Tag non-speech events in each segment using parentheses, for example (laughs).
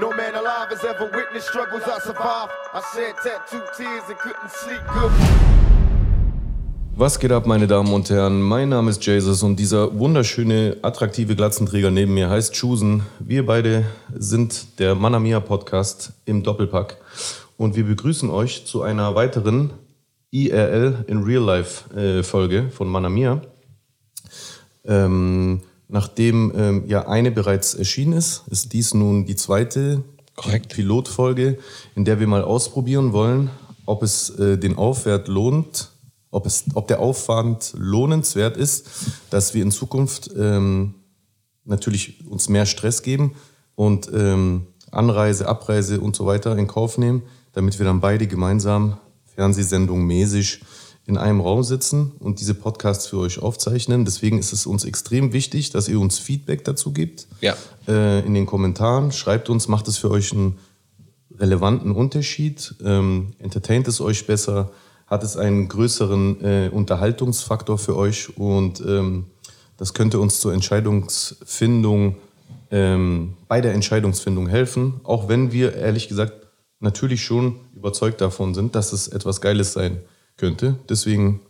No man alive has ever witnessed struggles I survived. I shed tattooed tears and couldn't sleep good. Was geht ab, meine Damen und Herren? Mein Name ist Jesus und dieser wunderschöne, attraktive Glatzenträger neben mir heißt Chusen. Wir beide sind der Manamia Podcast im Doppelpack und wir begrüßen euch zu einer weiteren IRL in Real Life äh, Folge von Manamia. Ähm, nachdem ähm, ja eine bereits erschienen ist, ist dies nun die zweite Korrekt. Pilotfolge, in der wir mal ausprobieren wollen, ob es äh, den Aufwert lohnt, ob, es, ob der Aufwand lohnenswert ist, dass wir in Zukunft ähm, natürlich uns mehr Stress geben und ähm, Anreise, Abreise und so weiter in Kauf nehmen, damit wir dann beide gemeinsam Fernsehsendungen mäßig in einem Raum sitzen und diese Podcasts für euch aufzeichnen. Deswegen ist es uns extrem wichtig, dass ihr uns Feedback dazu gibt. Ja. Äh, in den Kommentaren. Schreibt uns, macht es für euch einen relevanten Unterschied? Ähm, entertaint es euch besser? Hat es einen größeren äh, Unterhaltungsfaktor für euch? Und ähm, das könnte uns zur Entscheidungsfindung, ähm, bei der Entscheidungsfindung helfen. Auch wenn wir ehrlich gesagt natürlich schon überzeugt davon sind, dass es etwas Geiles sein könnte. Deswegen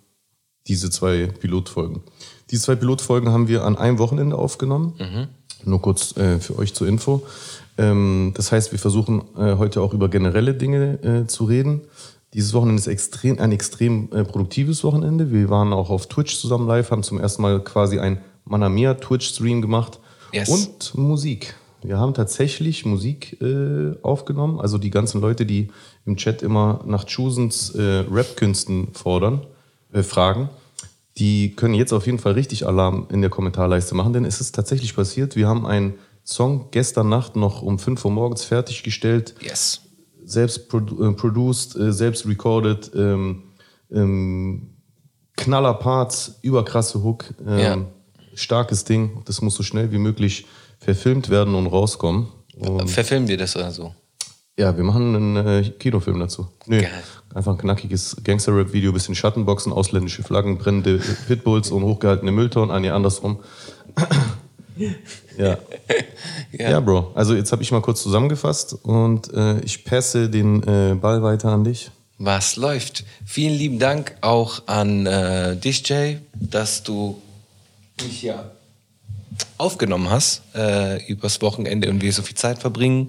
diese zwei Pilotfolgen. Diese zwei Pilotfolgen haben wir an einem Wochenende aufgenommen. Nur kurz äh, für euch zur Info. Ähm, das heißt, wir versuchen äh, heute auch über generelle Dinge äh, zu reden. Dieses Wochenende ist extrem, ein extrem äh, produktives Wochenende. Wir waren auch auf Twitch zusammen live, haben zum ersten Mal quasi ein Manamia Twitch-Stream gemacht. Yes. Und Musik. Wir haben tatsächlich Musik äh, aufgenommen. Also die ganzen Leute, die im Chat immer nach Chusens äh, Rap-Künsten fordern, äh, fragen, die können jetzt auf jeden Fall richtig Alarm in der Kommentarleiste machen, denn es ist tatsächlich passiert. Wir haben einen Song gestern Nacht noch um 5 Uhr morgens fertiggestellt, Yes. selbst produ äh, produced, äh, selbst recorded, ähm, ähm, knaller Parts, überkrasse Hook, ähm, Ja. starkes Ding. Das muss so schnell wie möglich verfilmt werden und rauskommen. Und Verfilmen wir das oder so? ja, wir machen einen äh, Kinofilm dazu. Nö, Geil. einfach ein knackiges Gangster-Rap-Video, bisschen Schattenboxen, ausländische Flaggen, brennende Pitbulls und hochgehaltene Mülltonnen. Ah, nee, andersrum. (laughs) ja. ja. Bro. Also jetzt habe ich mal kurz zusammengefasst und äh, ich passe den äh, Ball weiter an dich. Was läuft? Vielen lieben Dank auch an äh, dich, Jay, dass du mich hier aufgenommen hast äh, übers Wochenende und wir so viel Zeit verbringen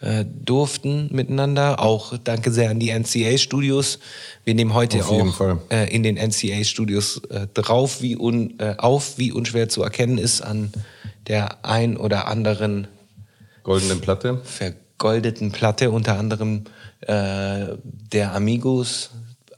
äh, durften miteinander. Auch danke sehr an die NCA-Studios. Wir nehmen heute auch äh, in den NCA-Studios äh, drauf, wie un, äh, auf, wie unschwer zu erkennen ist an der ein oder anderen Goldene Platte. vergoldeten Platte, unter anderem äh, der Amigos,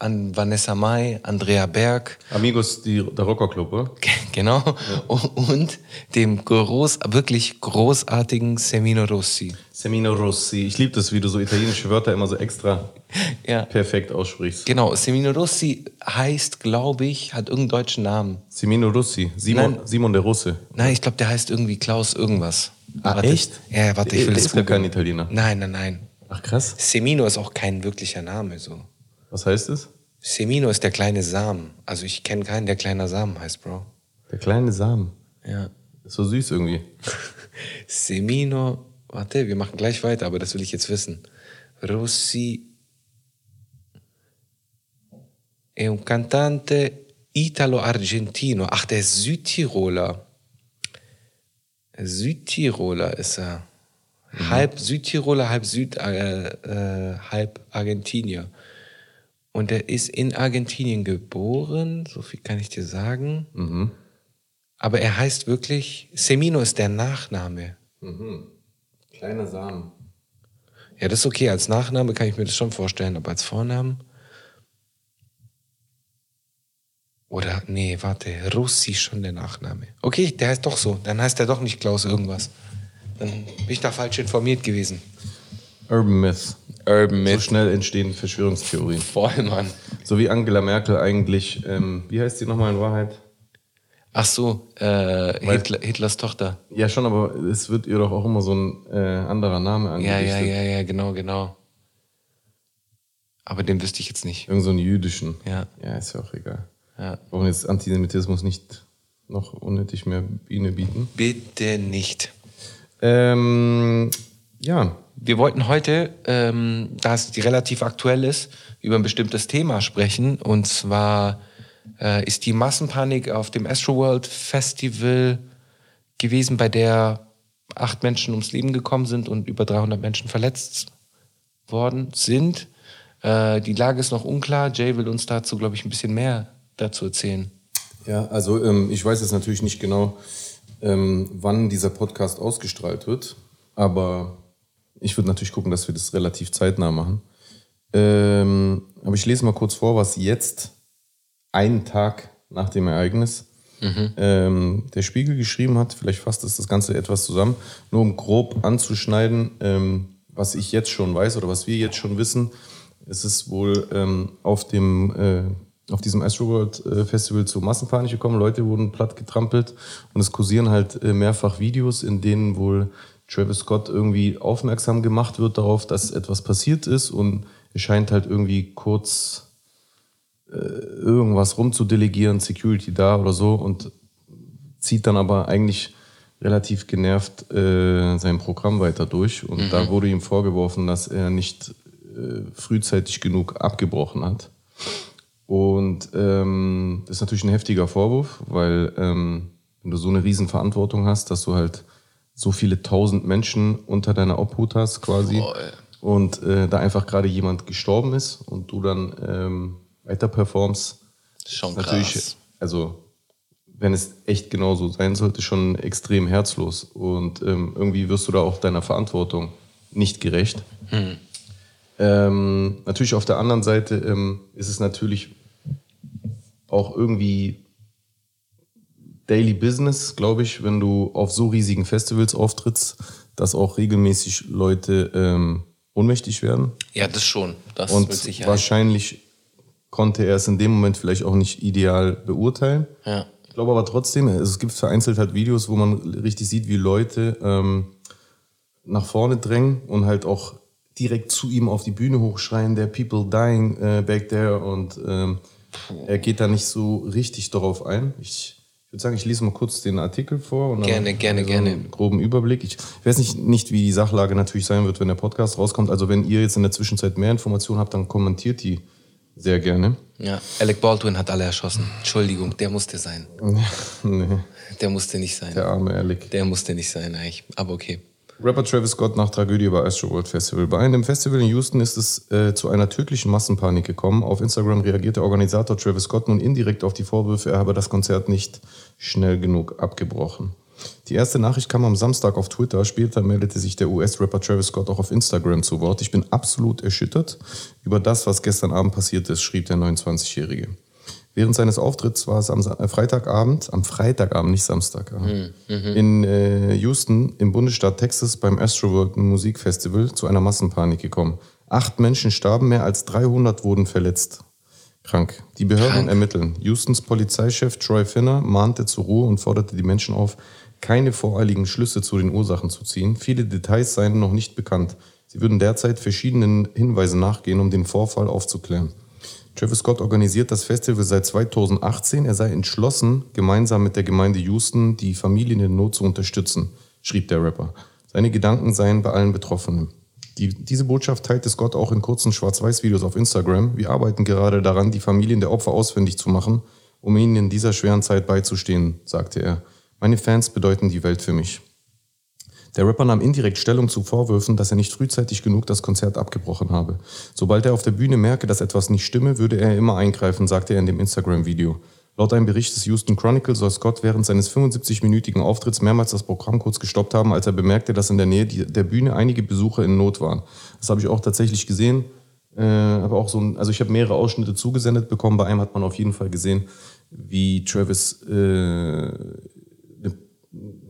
an Vanessa Mai, Andrea Berg, Amigos, die, der Rockerclub, oder? genau, und dem groß, wirklich großartigen Semino Rossi. Semino Rossi. Ich liebe das, wie du so italienische Wörter immer so extra (laughs) Ja. perfekt aussprichst. Genau, Semino Rossi heißt, glaube ich, hat irgendeinen deutschen Namen. Semino Rossi. Simon, Nein. Simon der Russe. Nein, ich glaube, der heißt irgendwie Klaus irgendwas. Ah, Warte. echt? Ja, warte, ich will der das ist googeln. kein Italiener. Nein, nein, nein. Ach krass. Semino ist auch kein wirklicher Name so. Was heißt es? Semino ist der kleine Samen. Also ich kenne keinen, der kleiner Samen heißt, Bro. Der kleine Samen. Ja. Ist so süß irgendwie. (laughs) Semino, warte, wir machen gleich weiter, aber das will ich jetzt wissen. Rossi è un cantante italo-argentino. Ach, der ist Südtiroler. Südtiroler ist er. Halb Südtiroler, halb Süd, äh, äh, halb Argentinier. Und er ist in Argentinien geboren, so viel kann ich dir sagen. Aber er heißt wirklich, Semino ist der Nachname. Kleiner Samen. Ja, das ist okay. Als Nachname kann ich mir das schon vorstellen, aber als Vornamen. Oder, nee, warte, Russi schon der Nachname. Okay, der heißt doch so. Dann heißt er doch nicht Klaus irgendwas. Dann bin ich da falsch informiert gewesen. Urban Myth. Urban So schnell entstehen Verschwörungstheorien. Voll, Mann. So wie Angela Merkel eigentlich, ähm, wie heißt sie nochmal in Wahrheit? Ach so, äh, Hitler, Hitlers Tochter. Ja, schon, aber es wird ihr doch auch immer so ein äh, anderer Name Ja, angerichtet. ja, ja, ja, genau, genau. Aber den wüsste ich jetzt nicht. Irgend so einen jüdischen. Ja. Ja, ist ja auch egal. Ja. Warum jetzt Antisemitismus nicht noch unnötig mehr Biene bieten? Bitte nicht. Ähm, ja, wir wollten heute, ähm, da es relativ aktuell ist, über ein bestimmtes Thema sprechen. Und zwar äh, ist die Massenpanik auf dem Astroworld Festival gewesen, bei der acht Menschen ums Leben gekommen sind und über 300 Menschen verletzt worden sind. Äh, die Lage ist noch unklar. Jay will uns dazu, glaube ich, ein bisschen mehr dazu erzählen. Ja, also ähm, ich weiß jetzt natürlich nicht genau, ähm, wann dieser Podcast ausgestrahlt wird, aber ich würde natürlich gucken, dass wir das relativ zeitnah machen. Ähm, aber ich lese mal kurz vor, was jetzt, einen Tag nach dem Ereignis, mhm. ähm, der Spiegel geschrieben hat. Vielleicht fasst es das Ganze etwas zusammen. Nur um grob anzuschneiden, ähm, was ich jetzt schon weiß oder was wir jetzt schon wissen. Es ist wohl ähm, auf dem äh, auf diesem Astroworld äh, Festival zu Massenpanik gekommen. Leute wurden platt getrampelt und es kursieren halt äh, mehrfach Videos, in denen wohl Travis Scott irgendwie aufmerksam gemacht wird darauf, dass etwas passiert ist und er scheint halt irgendwie kurz äh, irgendwas rumzudelegieren, Security da oder so und zieht dann aber eigentlich relativ genervt äh, sein Programm weiter durch und mhm. da wurde ihm vorgeworfen, dass er nicht äh, frühzeitig genug abgebrochen hat. Und ähm, das ist natürlich ein heftiger Vorwurf, weil ähm, wenn du so eine Riesenverantwortung hast, dass du halt so viele tausend Menschen unter deiner Obhut hast quasi oh, und äh, da einfach gerade jemand gestorben ist und du dann ähm, weiter performst. Schon natürlich, krass. also wenn es echt genau so sein sollte, schon extrem herzlos und ähm, irgendwie wirst du da auch deiner Verantwortung nicht gerecht. Hm. Ähm, natürlich auf der anderen Seite ähm, ist es natürlich auch irgendwie Daily Business, glaube ich, wenn du auf so riesigen Festivals auftrittst, dass auch regelmäßig Leute ähm, ohnmächtig werden. Ja, das schon. Das Und mit Sicherheit. wahrscheinlich konnte er es in dem Moment vielleicht auch nicht ideal beurteilen. Ja. Ich glaube aber trotzdem, es gibt vereinzelt halt Videos, wo man richtig sieht, wie Leute ähm, nach vorne drängen und halt auch direkt zu ihm auf die Bühne hochschreien, der People dying äh, back there und ähm, er geht da nicht so richtig darauf ein. Ich würde sagen, ich lese mal kurz den Artikel vor. Und gerne, gerne, so gerne. Einen groben Überblick. Ich weiß nicht, nicht, wie die Sachlage natürlich sein wird, wenn der Podcast rauskommt. Also wenn ihr jetzt in der Zwischenzeit mehr Informationen habt, dann kommentiert die sehr gerne. Ja, Alec Baldwin hat alle erschossen. Entschuldigung, der musste sein. (laughs) nee. Der musste nicht sein. Der arme Alec. Der musste nicht sein eigentlich, aber okay. Rapper Travis Scott nach Tragödie bei Astroworld Festival. Bei einem Festival in Houston ist es äh, zu einer tödlichen Massenpanik gekommen. Auf Instagram reagiert der Organisator Travis Scott nun indirekt auf die Vorwürfe, er habe das Konzert nicht schnell genug abgebrochen. Die erste Nachricht kam am Samstag auf Twitter. Später meldete sich der US-Rapper Travis Scott auch auf Instagram zu Wort. Ich bin absolut erschüttert über das, was gestern Abend passiert ist, schrieb der 29-Jährige. Während seines Auftritts war es am äh, Freitagabend, am Freitagabend, nicht Samstag, mhm. in äh, Houston im Bundesstaat Texas beim Astroworld Musikfestival zu einer Massenpanik gekommen. Acht Menschen starben, mehr als 300 wurden verletzt. Krank. Die Behörden Krank. ermitteln. Houstons Polizeichef Troy Finner mahnte zur Ruhe und forderte die Menschen auf, keine voreiligen Schlüsse zu den Ursachen zu ziehen. Viele Details seien noch nicht bekannt. Sie würden derzeit verschiedenen Hinweisen nachgehen, um den Vorfall aufzuklären. Travis Scott organisiert das Festival seit 2018. Er sei entschlossen, gemeinsam mit der Gemeinde Houston die Familien in Not zu unterstützen, schrieb der Rapper. Seine Gedanken seien bei allen Betroffenen. Die, diese Botschaft teilte Scott auch in kurzen Schwarz-Weiß-Videos auf Instagram. Wir arbeiten gerade daran, die Familien der Opfer ausfindig zu machen, um ihnen in dieser schweren Zeit beizustehen, sagte er. Meine Fans bedeuten die Welt für mich. Der Rapper nahm indirekt Stellung zu Vorwürfen, dass er nicht frühzeitig genug das Konzert abgebrochen habe. Sobald er auf der Bühne merke, dass etwas nicht stimme, würde er immer eingreifen, sagte er in dem Instagram-Video. Laut einem Bericht des Houston Chronicle soll Scott während seines 75-minütigen Auftritts mehrmals das Programm kurz gestoppt haben, als er bemerkte, dass in der Nähe der Bühne einige Besucher in Not waren. Das habe ich auch tatsächlich gesehen. Äh, aber auch so ein, also ich habe mehrere Ausschnitte zugesendet bekommen. Bei einem hat man auf jeden Fall gesehen, wie Travis äh,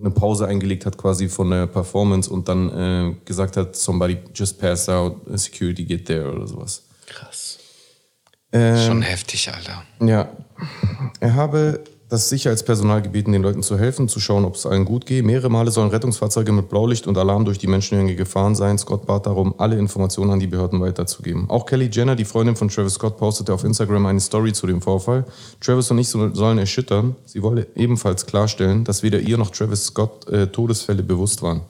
eine Pause eingelegt hat quasi von der Performance und dann äh, gesagt hat, somebody just passed out, security get there oder sowas. Krass. Ähm, Schon heftig, Alter. Ja. Er habe das Sicherheitspersonal gebeten, den Leuten zu helfen, zu schauen, ob es allen gut geht. Mehrere Male sollen Rettungsfahrzeuge mit Blaulicht und Alarm durch die Menschenmenge gefahren sein. Scott bat darum, alle Informationen an die Behörden weiterzugeben. Auch Kelly Jenner, die Freundin von Travis Scott, postete auf Instagram eine Story zu dem Vorfall. Travis und ich sollen erschüttern. Sie wolle ebenfalls klarstellen, dass weder ihr noch Travis Scott äh, Todesfälle bewusst waren.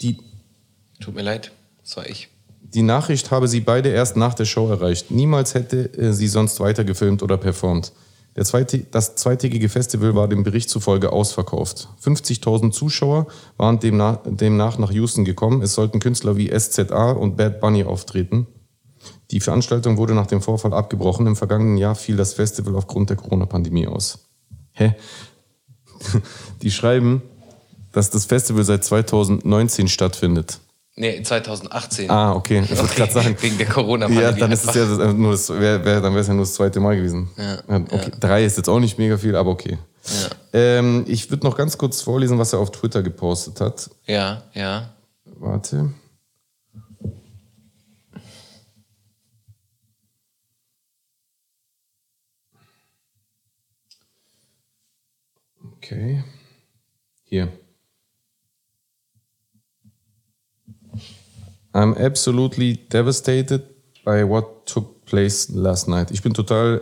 Die Tut mir leid. Das war ich. Die Nachricht habe sie beide erst nach der Show erreicht. Niemals hätte äh, sie sonst weiter gefilmt oder performt. Zweite, das zweitägige Festival war dem Bericht zufolge ausverkauft. 50.000 Zuschauer waren demnach, demnach nach Houston gekommen. Es sollten Künstler wie SZA und Bad Bunny auftreten. Die Veranstaltung wurde nach dem Vorfall abgebrochen. Im vergangenen Jahr fiel das Festival aufgrund der Corona-Pandemie aus. Hä? (laughs) Die schreiben, dass das Festival seit 2019 stattfindet. Nee, 2018. Ah, okay. Ich wollte gerade sagen. Wegen der Corona-Pandemie. Ja, dann ist es ja äh, nur das, wär, wär, dann wäre es ja nur das zweite Mal gewesen. Ja, okay. Drei ist jetzt auch nicht mega viel, aber okay. Ja. Ähm, ich würde noch ganz kurz vorlesen, was er auf Twitter gepostet hat. Ja, ja. Warte. Okay. Hier. I'm absolutely devastated by what took place last night. Ich bin total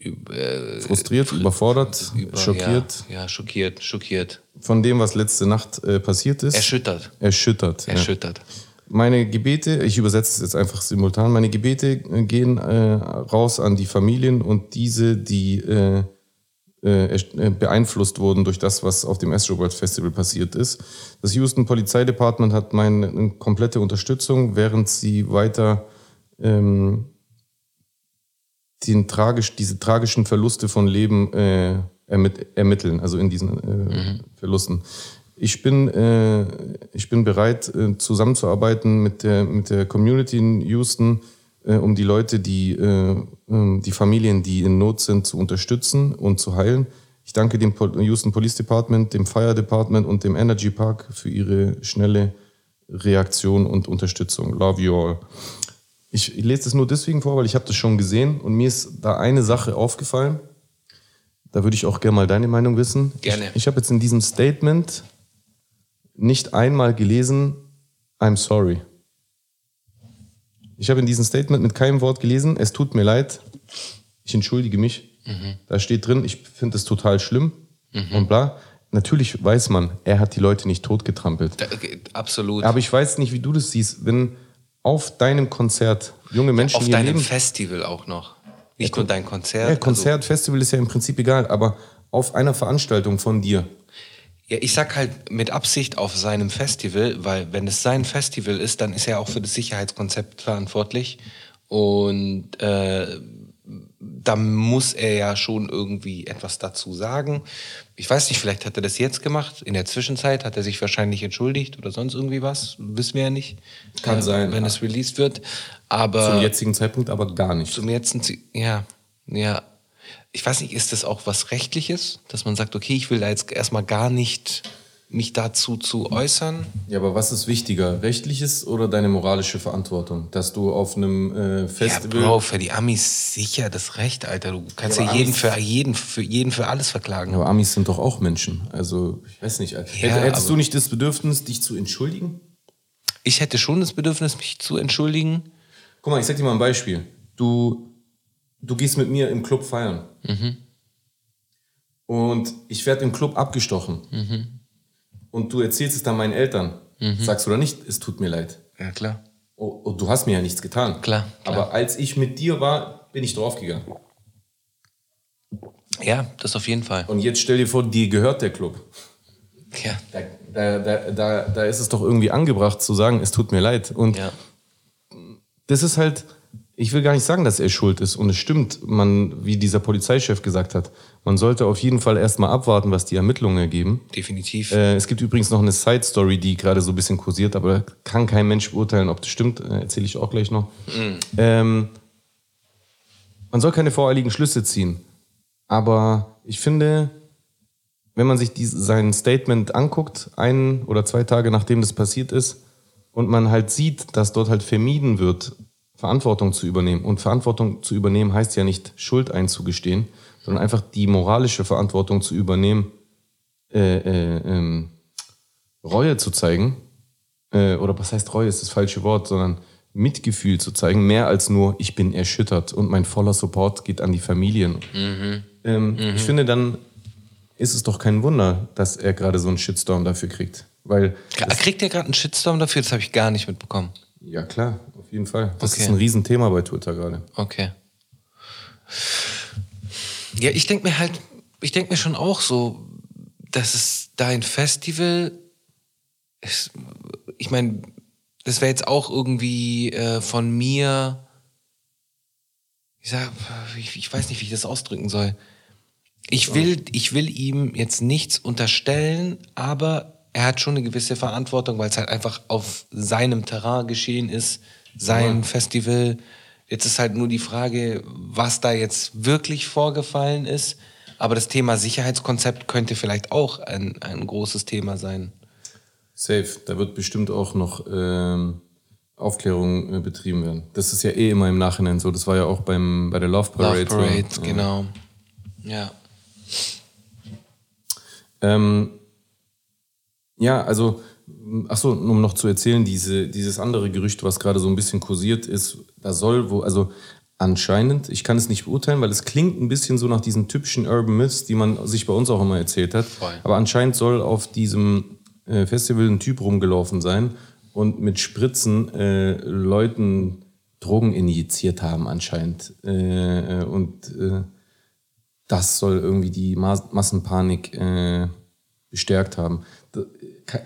äh, frustriert, überfordert, Über- schockiert Ja, ja, schockiert, schockiert. von dem, was letzte Nacht äh, passiert ist. Erschüttert. Erschüttert. ja. Erschüttert. Meine Gebete, ich übersetze es jetzt einfach simultan, meine Gebete äh, gehen äh, raus an die Familien und diese, die äh, äh, erst- äh, beeinflusst wurden durch das, was auf dem Astro World Festival passiert ist. Das Houston Polizeidepartement hat meine äh, komplette Unterstützung, während sie weiter ähm, den tragisch, diese tragischen Verluste von Leben äh, ermit ermitteln, also in diesen äh, Verlusten. Ich bin, äh, ich bin bereit, äh, zusammenzuarbeiten mit der, mit der Community in Houston, äh, um die Leute, die, äh, ähm, die Familien, die in Not sind, zu unterstützen und zu heilen. Ich danke dem Houston Police Department, dem Fire Department und dem Energy Park für ihre schnelle Reaktion und Unterstützung. Love you all. Ich, ich lese das nur deswegen vor, weil ich habe das schon gesehen und mir ist da eine Sache aufgefallen. Da würde ich auch gerne mal deine Meinung wissen. Gerne. Ich, ich habe jetzt in diesem Statement nicht einmal gelesen, I'm sorry. Ich habe in diesem Statement mit keinem Wort gelesen, es tut mir leid, ich entschuldige mich. Da steht drin, ich finde es total schlimm und bla. Natürlich weiß man, er hat die Leute nicht totgetrampelt. Da, absolut. Aber ich weiß nicht, wie du das siehst, wenn auf deinem Konzert junge Menschen Auf ihr deinem Leben Festival auch noch. Nicht nur dein Konzert. ja, Konzert, Festival ist ja im Prinzip egal, aber auf einer Veranstaltung von dir. Ja, ich sag halt mit Absicht auf seinem Festival, weil wenn es sein Festival ist, dann ist er auch für das Sicherheitskonzept verantwortlich. Und äh, da muss er ja schon irgendwie etwas dazu sagen. Ich weiß nicht, vielleicht hat er das jetzt gemacht. In der Zwischenzeit hat er sich wahrscheinlich entschuldigt oder sonst irgendwie was. Wissen wir ja nicht. Kann sein. Wenn es released wird. Aber Zum jetzigen Zeitpunkt aber gar nicht. zum jetzigen, Zi- ja, ja. Ich weiß nicht, ist das auch was Rechtliches, dass man sagt, okay, ich will da jetzt erstmal gar nicht mich dazu zu äußern? Ja, aber was ist wichtiger, rechtliches oder deine moralische Verantwortung? Dass du auf einem äh, Ja, Festival... Bro, für die Amis sicher das Recht, Alter. Du kannst Ja, ja, jeden, für jeden, für jeden für alles verklagen. aber Amis sind doch auch Menschen. Also, ich weiß nicht. Ja, Hättest du nicht das Bedürfnis, dich zu entschuldigen? Ich hätte schon das Bedürfnis, mich zu entschuldigen. Guck mal, ich sag dir mal ein Beispiel. Du, du gehst mit mir im Club feiern. Und ich werde im Club abgestochen. Und du erzählst es dann meinen Eltern. Sagst du oder nicht, es tut mir leid. Ja, klar. Oh, oh, du hast mir ja nichts getan. Klar, klar. Aber als ich mit dir war, bin ich draufgegangen. Ja, das auf jeden Fall. Und jetzt stell dir vor, dir gehört der Club. Ja. Da, da, da, da, da ist es doch irgendwie angebracht zu sagen, es tut mir leid. Und Ja. das ist halt, ich will gar nicht sagen, dass er schuld ist. Und es stimmt, man, wie dieser Polizeichef gesagt hat, man sollte auf jeden Fall erstmal abwarten, was die Ermittlungen ergeben. Definitiv. Äh, es gibt übrigens noch eine Side-Story, die gerade so ein bisschen kursiert, aber da kann kein Mensch beurteilen, ob das stimmt. Äh, Erzähle ich auch gleich noch. Ähm, man soll keine voreiligen Schlüsse ziehen. Aber ich finde, wenn man sich dies, sein Statement anguckt, ein oder zwei Tage nachdem das passiert ist, und man halt sieht, dass dort halt vermieden wird, Verantwortung zu übernehmen. Und Verantwortung zu übernehmen heißt ja nicht Schuld einzugestehen, sondern einfach die moralische Verantwortung zu übernehmen, äh, äh, ähm, Reue zu zeigen, äh, oder was heißt Reue ist das falsche Wort, sondern Mitgefühl zu zeigen, mehr als nur, ich bin erschüttert und mein voller Support geht an die Familien. Ähm, Ich finde dann, ist es doch kein Wunder, dass er gerade so einen Shitstorm dafür kriegt. Weil, Kriegt er gerade einen Shitstorm dafür? Das habe ich gar nicht mitbekommen. ja klar, jeden Fall. Das Okay. ist ein Riesenthema bei Twitter gerade. Okay. Ja, ich denke mir halt, ich denke mir schon auch so, dass es da ein Festival ist. Ich meine, das wäre jetzt auch irgendwie äh, von mir. Ich sag, ich, ich weiß nicht, wie ich das ausdrücken soll. Ich will, ich will ihm jetzt nichts unterstellen, aber er hat schon eine gewisse Verantwortung, weil es halt einfach auf seinem Terrain geschehen ist, sein Festival. Jetzt ist halt nur die Frage, was da jetzt wirklich vorgefallen ist. Aber das Thema Sicherheitskonzept könnte vielleicht auch ein, ein großes Thema sein. Safe. Da wird bestimmt auch noch ähm, Aufklärung äh, betrieben werden. Das ist ja eh immer im Nachhinein so. Das war ja auch beim, bei der Love Parade. Love Parade, so. genau. Ja. Ähm, ja, also, achso, um noch zu erzählen, diese, dieses andere Gerücht, was gerade so ein bisschen kursiert ist, da soll wo, also anscheinend, ich kann es nicht beurteilen, weil es klingt ein bisschen so nach diesen typischen Urban Myths, die man sich bei uns auch immer erzählt hat. Voll. Aber anscheinend soll auf diesem äh, Festival ein Typ rumgelaufen sein und mit Spritzen äh, Leuten Drogen injiziert haben anscheinend. Äh, äh, und äh, das soll irgendwie die Mas Massenpanik äh, bestärkt haben.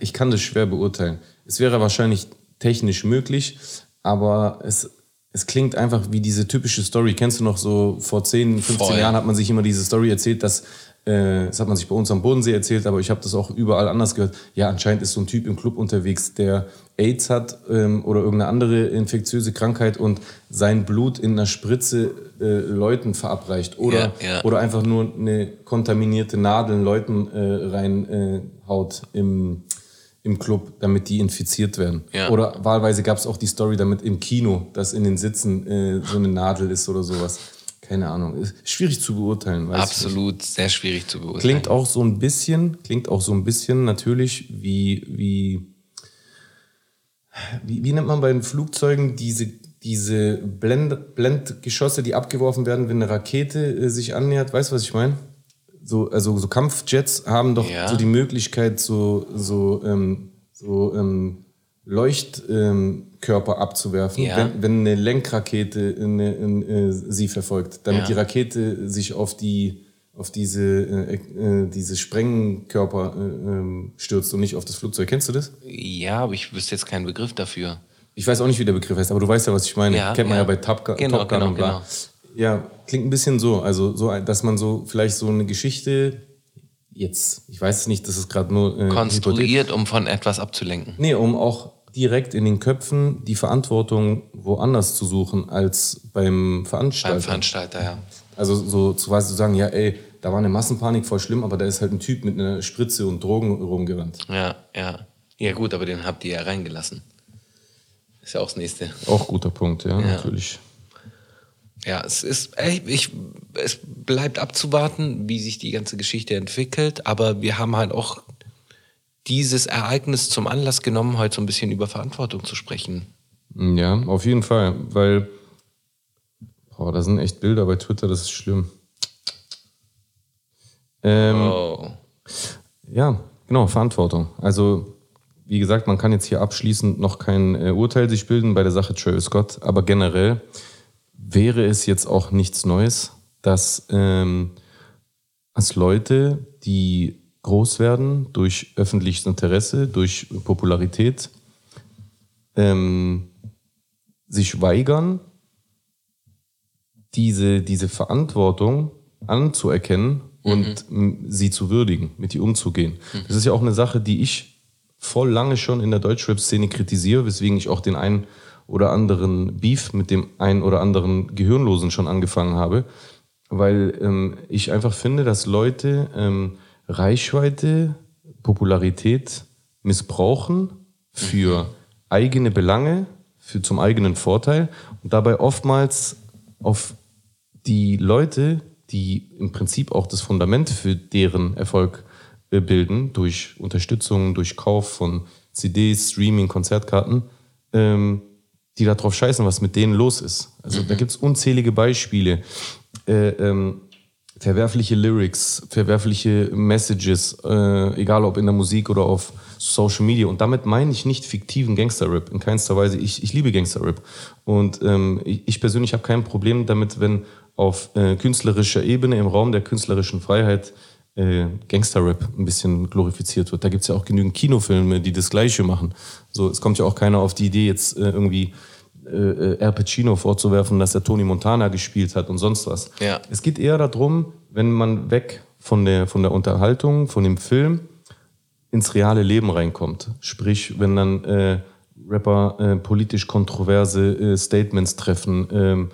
Ich kann das schwer beurteilen. Es wäre wahrscheinlich technisch möglich, aber es, es klingt einfach wie diese typische Story. Kennst du noch so, vor 10, 15 Voll. Jahren hat man sich immer diese Story erzählt, dass, äh, das hat man sich bei uns am Bodensee erzählt, aber ich habe das auch überall anders gehört. Ja, anscheinend ist so ein Typ im Club unterwegs, der AIDS hat ähm, oder irgendeine andere infektiöse Krankheit und sein Blut in einer Spritze äh, Leuten verabreicht oder, Ja, ja. oder einfach nur eine kontaminierte Nadel Leuten äh, reinhaut äh, haut im, im Club, damit die infiziert werden. Ja. Oder wahlweise gab es auch die Story damit im Kino, dass in den Sitzen äh, so eine Nadel ist oder sowas. Keine Ahnung. Ist schwierig zu beurteilen. Absolut sehr schwierig zu beurteilen. Klingt auch so ein bisschen, klingt auch so ein bisschen natürlich wie, wie, wie, wie nennt man bei den Flugzeugen diese, diese Blend, Blendgeschosse, die abgeworfen werden, wenn eine Rakete äh, sich annähert? Weißt du, was ich meine? So, also so Kampfjets haben doch Ja. so die Möglichkeit, so, so, ähm, so ähm, Leuchtkörper ähm, abzuwerfen, Ja. wenn, wenn eine Lenkrakete in, in, äh, sie verfolgt, damit Ja. die Rakete sich auf die auf diese, äh, äh, diese Sprengkörper äh, ähm, stürzt und nicht auf das Flugzeug. Kennst du das? Ja, aber ich wüsste jetzt keinen Begriff dafür. Ich weiß auch nicht, wie der Begriff heißt, aber du weißt ja, was ich meine. Ja, Kennt man ja, bei Top Gun, Genau, Top Gun genau, und bla. genau. Ja, klingt ein bisschen so. Also, so, dass man so vielleicht so eine Geschichte jetzt, ich weiß es nicht, das ist gerade nur äh. Konstruiert, um von etwas abzulenken. Nee, um auch direkt in den Köpfen die Verantwortung woanders zu suchen als beim Veranstalter. Beim Veranstalter, ja. Also so zu quasi zu sagen, ja, ey, da war eine Massenpanik voll schlimm, aber da ist halt ein Typ mit einer Spritze und Drogen rumgerannt. Ja, ja. Ja, gut, aber den habt ihr ja reingelassen. Ist ja auch das nächste. Auch guter Punkt, ja, Ja. natürlich. Ja, es ist, ey, ich, es bleibt abzuwarten, wie sich die ganze Geschichte entwickelt, aber wir haben halt auch dieses Ereignis zum Anlass genommen, heute so ein bisschen über Verantwortung zu sprechen. Ja, auf jeden Fall, weil boah, da sind echt Bilder bei Twitter, das ist schlimm. Ähm, Oh. Ja, genau, Verantwortung. Also, wie gesagt, man kann jetzt hier abschließend noch kein äh, Urteil sich bilden bei der Sache Travis Scott, aber generell wäre es jetzt auch nichts Neues, dass, ähm, dass Leute, die groß werden durch öffentliches Interesse, durch Popularität, ähm, sich weigern, diese, diese Verantwortung anzuerkennen und m, sie zu würdigen, mit ihr umzugehen. Das ist ja auch eine Sache, die ich voll lange schon in der Deutschrap-Szene kritisiere, weswegen ich auch den einen oder anderen Beef mit dem einen oder anderen Gehirnlosen schon angefangen habe, weil ähm, ich einfach finde, dass Leute ähm, Reichweite, Popularität missbrauchen für eigene Belange, für zum eigenen Vorteil und dabei oftmals auf die Leute, die im Prinzip auch das Fundament für deren Erfolg äh, bilden, durch Unterstützung, durch Kauf von CDs, Streaming, Konzertkarten, ähm, die darauf scheißen, was mit denen los ist. Also da gibt es unzählige Beispiele. Äh, ähm, verwerfliche Lyrics, verwerfliche Messages, äh, egal ob in der Musik oder auf Social Media. Und damit meine ich nicht fiktiven Gangster-Rap, in keinster Weise. Ich, ich liebe Gangster-Rap. Und ähm, ich, ich persönlich habe kein Problem damit, wenn auf äh, künstlerischer Ebene, im Raum der künstlerischen Freiheit, äh, Gangster-Rap ein bisschen glorifiziert wird. Da gibt's ja auch genügend Kinofilme, die das Gleiche machen. So, es kommt ja auch keiner auf die Idee, jetzt äh, irgendwie äh, äh, Al Pacino vorzuwerfen, dass er Tony Montana gespielt hat und sonst was. Ja. Es geht eher darum, wenn man weg von der, von der Unterhaltung, von dem Film ins reale Leben reinkommt. Sprich, wenn dann äh, Rapper äh, politisch kontroverse äh, Statements treffen, ähm,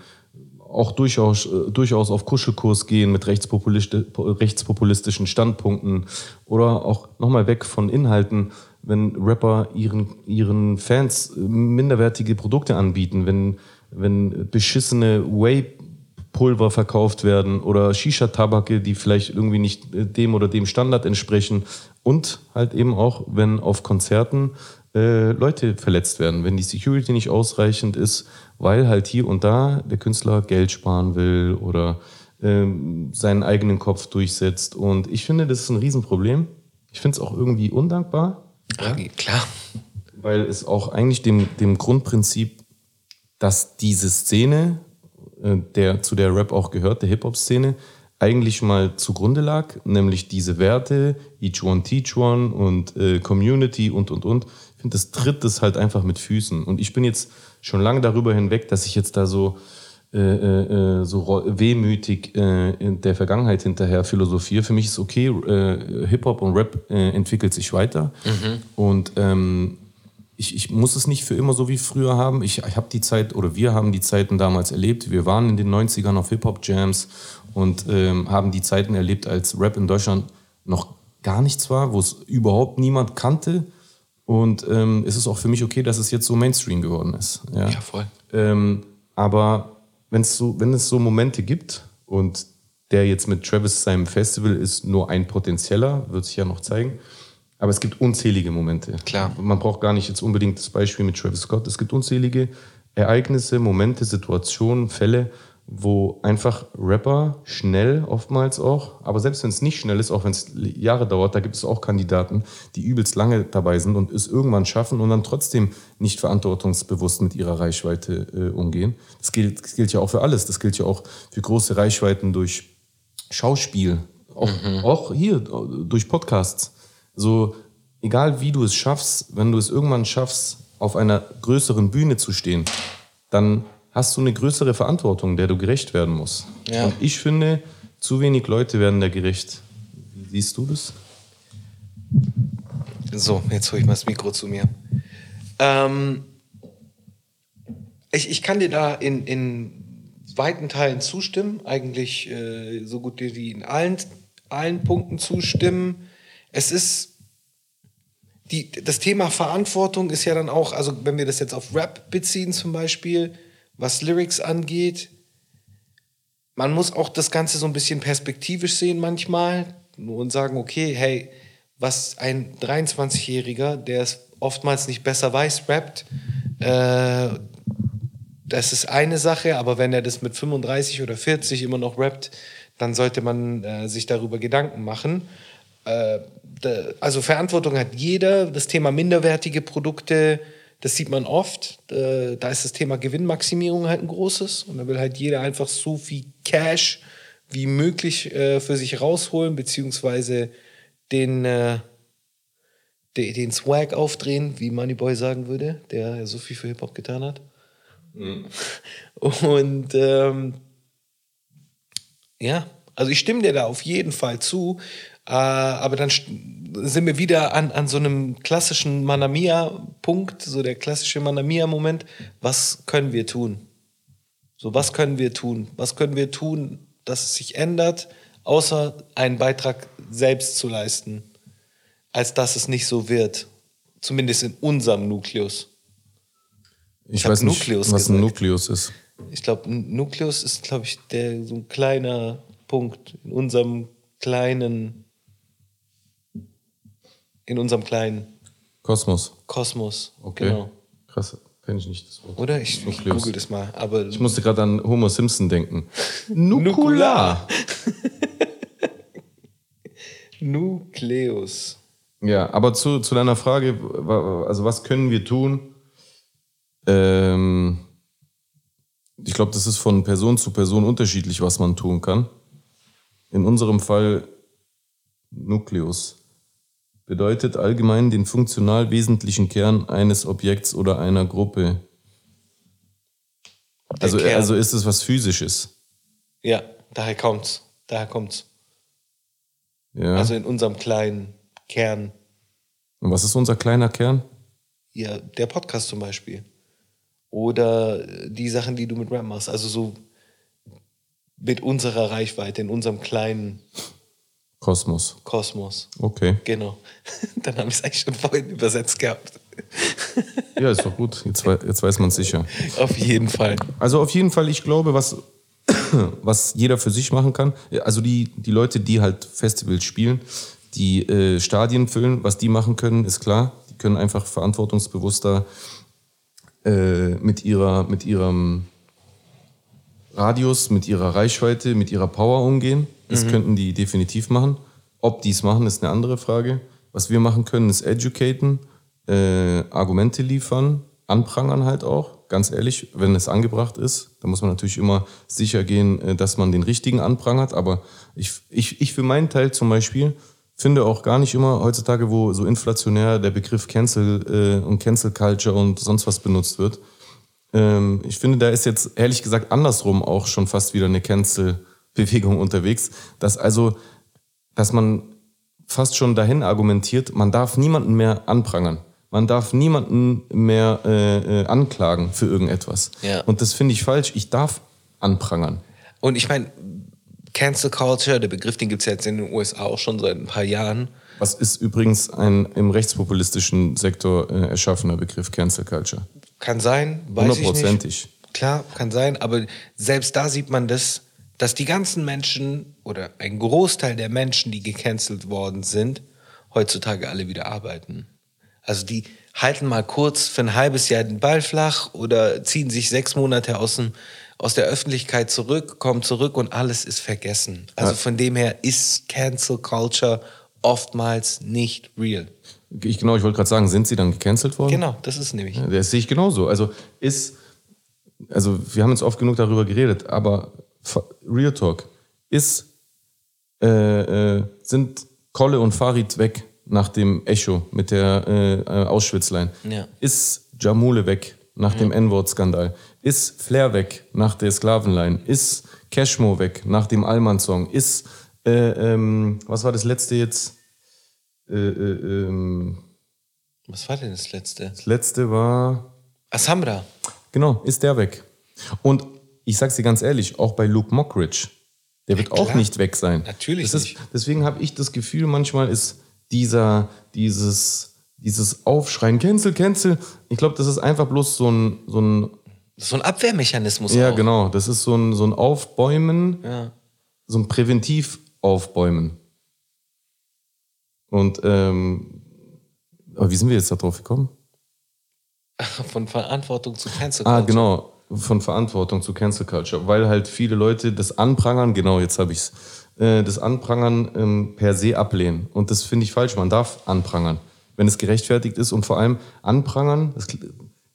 auch durchaus, äh, durchaus auf Kuschelkurs gehen mit rechtspopulist rechtspopulistischen Standpunkten oder auch nochmal weg von Inhalten, wenn Rapper ihren, ihren Fans äh, minderwertige Produkte anbieten, wenn, wenn beschissene Whey-Pulver verkauft werden oder Shisha-Tabake, die vielleicht irgendwie nicht äh, dem oder dem Standard entsprechen und halt eben auch, wenn auf Konzerten äh, Leute verletzt werden, wenn die Security nicht ausreichend ist, weil halt hier und da der Künstler Geld sparen will oder ähm, seinen eigenen Kopf durchsetzt. Und ich finde, das ist ein Riesenproblem. Ich finde es auch irgendwie undankbar, Ja, klar. weil es auch eigentlich dem, dem Grundprinzip, dass diese Szene, äh, der, zu der Rap auch gehört, der Hip-Hop-Szene, eigentlich mal zugrunde lag, nämlich diese Werte, each one teach one und äh, Community und, und, und. Ich finde, das tritt das halt einfach mit Füßen. Und ich bin jetzt schon lange darüber hinweg, dass ich jetzt da so, äh, äh, äh, so wehmütig äh, in der Vergangenheit hinterher philosophiere. Für mich ist okay, Hip-Hop und Rap entwickelt sich weiter. Und ähm, ich, ich muss es nicht für immer so wie früher haben. Ich, ich habe die Zeit, oder wir haben die Zeiten damals erlebt. Wir waren in den 90ern auf Hip-Hop-Jams und ähm, haben die Zeiten erlebt, als Rap in Deutschland noch gar nichts war, wo es überhaupt niemand kannte. Und ähm, es ist auch für mich okay, dass es jetzt so Mainstream geworden ist. Ja, Ja, voll. Ähm, aber wenn's so, wenn es so Momente gibt und der jetzt mit Travis seinem Festival ist nur ein potenzieller, wird sich ja noch zeigen. Aber es gibt unzählige Momente. Klar. Man braucht gar nicht jetzt unbedingt das Beispiel mit Travis Scott. Es gibt unzählige Ereignisse, Momente, Situationen, Fälle, wo einfach Rapper schnell oftmals auch, aber selbst wenn es nicht schnell ist, auch wenn es Jahre dauert, da gibt es auch Kandidaten, die übelst lange dabei sind und es irgendwann schaffen und dann trotzdem nicht verantwortungsbewusst mit ihrer Reichweite äh, umgehen. Das gilt, das gilt ja auch für alles. Das gilt ja auch für große Reichweiten durch Schauspiel, auch, auch hier äh, durch Podcasts. So, egal wie du es schaffst, wenn du es irgendwann schaffst, auf einer größeren Bühne zu stehen, dann hast du eine größere Verantwortung, der du gerecht werden musst. Ja. Und ich finde, zu wenig Leute werden da gerecht. Wie siehst du das? So, jetzt hole ich mal das Mikro zu mir. Ähm, ich, ich kann dir da in, in weiten Teilen zustimmen, eigentlich äh, so gut wie in allen, allen Punkten zustimmen. Es ist die, das Thema Verantwortung ist ja dann auch, also wenn wir das jetzt auf Rap beziehen zum Beispiel, was Lyrics angeht, man muss auch das Ganze so ein bisschen perspektivisch sehen manchmal und sagen, okay, hey, was ein 23-Jähriger, der es oftmals nicht besser weiß, rappt, äh, das ist eine Sache, aber wenn er das mit 35 oder 40 immer noch rappt, dann sollte man äh, sich darüber Gedanken machen. Äh, also Verantwortung hat jeder. Das Thema minderwertige Produkte, das sieht man oft. Äh, da ist das Thema Gewinnmaximierung halt ein großes. Und da will halt jeder einfach so viel Cash wie möglich äh, für sich rausholen, beziehungsweise den, äh, de, den Swag aufdrehen, wie Moneyboy sagen würde, der ja so viel für Hip-Hop getan hat. (laughs) Und ähm, ja, also ich stimme dir da auf jeden Fall zu, äh, aber dann sind wir wieder an, an so einem klassischen Manamia-Punkt, so der klassische Manamia-Moment. Was können wir tun? So, was können wir tun? Was können wir tun, dass es sich ändert, außer einen Beitrag selbst zu leisten, als dass es nicht so wird? Zumindest in unserem Nukleus. Ich hab weiß nicht, Nukleus was ein gesagt. Nukleus ist. Ich glaube, Nukleus ist, glaube ich, der so ein kleiner Punkt in unserem kleinen, in unserem kleinen Kosmos. Kosmos. Okay. Genau. Krass, kenne ich nicht das Wort. Oder? Ich, ich google das mal. Aber Ich musste gerade an Homer Simpson denken. (laughs) Nukular. (laughs) Nukleus. Ja, aber zu, zu deiner Frage, also was können wir tun? Ähm, ich glaube, das ist von Person zu Person unterschiedlich, was man tun kann. In unserem Fall Nukleus bedeutet allgemein den funktional wesentlichen Kern eines Objekts oder einer Gruppe. Der Also, Kern. also ist es was Physisches. Ja, daher kommt's. Daher kommt's. Ja. Also in unserem kleinen Kern. Und was ist unser kleiner Kern? Ja, der Podcast zum Beispiel. Oder die Sachen, die du mit Rap machst. Also so mit unserer Reichweite, in unserem kleinen Kosmos. Kosmos. Okay. Genau. (laughs) Dann habe ich es eigentlich schon vorhin übersetzt gehabt. (laughs) Ja, ist doch gut. Jetzt, jetzt weiß man es sicher. Auf jeden Fall. Also auf jeden Fall, ich glaube, was, (coughs) was jeder für sich machen kann, also die, die Leute, die halt Festivals spielen, die äh, Stadien füllen, was die machen können, ist klar. Die können einfach verantwortungsbewusster äh, mit, ihrer, mit ihrem Radius, mit ihrer Reichweite, mit ihrer Power umgehen. Das könnten die definitiv machen. Ob die es machen, ist eine andere Frage. Was wir machen können, ist educaten, äh, Argumente liefern, anprangern halt auch. Ganz ehrlich, wenn es angebracht ist, da muss man natürlich immer sicher gehen, äh, dass man den richtigen anprangert. Aber ich, ich, ich für meinen Teil zum Beispiel finde auch gar nicht immer heutzutage, wo so inflationär der Begriff Cancel äh, und Cancel Culture und sonst was benutzt wird, ähm, ich finde, da ist jetzt ehrlich gesagt andersrum auch schon fast wieder eine Cancel-Bewegung unterwegs, dass also, dass man fast schon dahin argumentiert, man darf niemanden mehr anprangern. Man darf niemanden mehr äh, äh, anklagen für irgendetwas. Ja. Und das finde ich falsch. Ich darf anprangern. Und ich meine, Cancel Culture, der Begriff, den gibt es jetzt in den USA auch schon seit ein paar Jahren. Was ist übrigens ein im rechtspopulistischen Sektor äh, erschaffener Begriff, Cancel Culture? Kann sein, weiß ich nicht. Hundertprozentig. Klar, kann sein, aber selbst da sieht man das, dass die ganzen Menschen oder ein Großteil der Menschen, die gecancelt worden sind, heutzutage alle wieder arbeiten. Also die halten mal kurz für ein halbes Jahr den Ball flach oder ziehen sich sechs Monate aus, dem, aus der Öffentlichkeit zurück, kommen zurück und alles ist vergessen. Also Ja. von dem her ist Cancel Culture oftmals nicht real. Ich, genau, ich wollte gerade sagen, sind sie dann gecancelt worden? Genau, das ist nämlich. Das sehe ich genauso. Also ist, also wir haben jetzt oft genug darüber geredet, aber Real Talk ist, äh, äh, sind Kolle und Farid weg nach dem Echo mit der äh, äh, Auschwitz-Line? Ja. Ist Jamule weg nach dem N-Wort-Skandal? Ist Flair weg nach der Sklavenline? Ist Cashmo weg nach dem Allmann-Song? Ist, äh, ähm, was war das letzte jetzt? Äh, äh, ähm, Was war denn das letzte? das letzte war. Asambra. Genau, ist der weg. Und ich sag's dir ganz ehrlich, auch bei Luke Mockridge, der wird Ja, auch nicht weg sein. Natürlich ist, nicht. Deswegen habe ich das Gefühl, manchmal ist dieser, dieses, dieses Aufschreien, cancel, cancel, ich glaube, das ist einfach bloß so ein, so ein so ein Abwehrmechanismus ja auch. genau, das ist so ein, so ein Aufbäumen, Ja. so ein Präventiv-Aufbäumen. Und, ähm, aber wie sind wir jetzt da drauf gekommen? (laughs) Von Verantwortung zu Cancel Ah, Culture. genau. Von Verantwortung zu Cancel Culture. Weil halt viele Leute das Anprangern, genau, jetzt habe ich's, äh, das Anprangern ähm, per se ablehnen. Und das finde ich falsch. Man darf anprangern, wenn es gerechtfertigt ist. Und vor allem anprangern, das,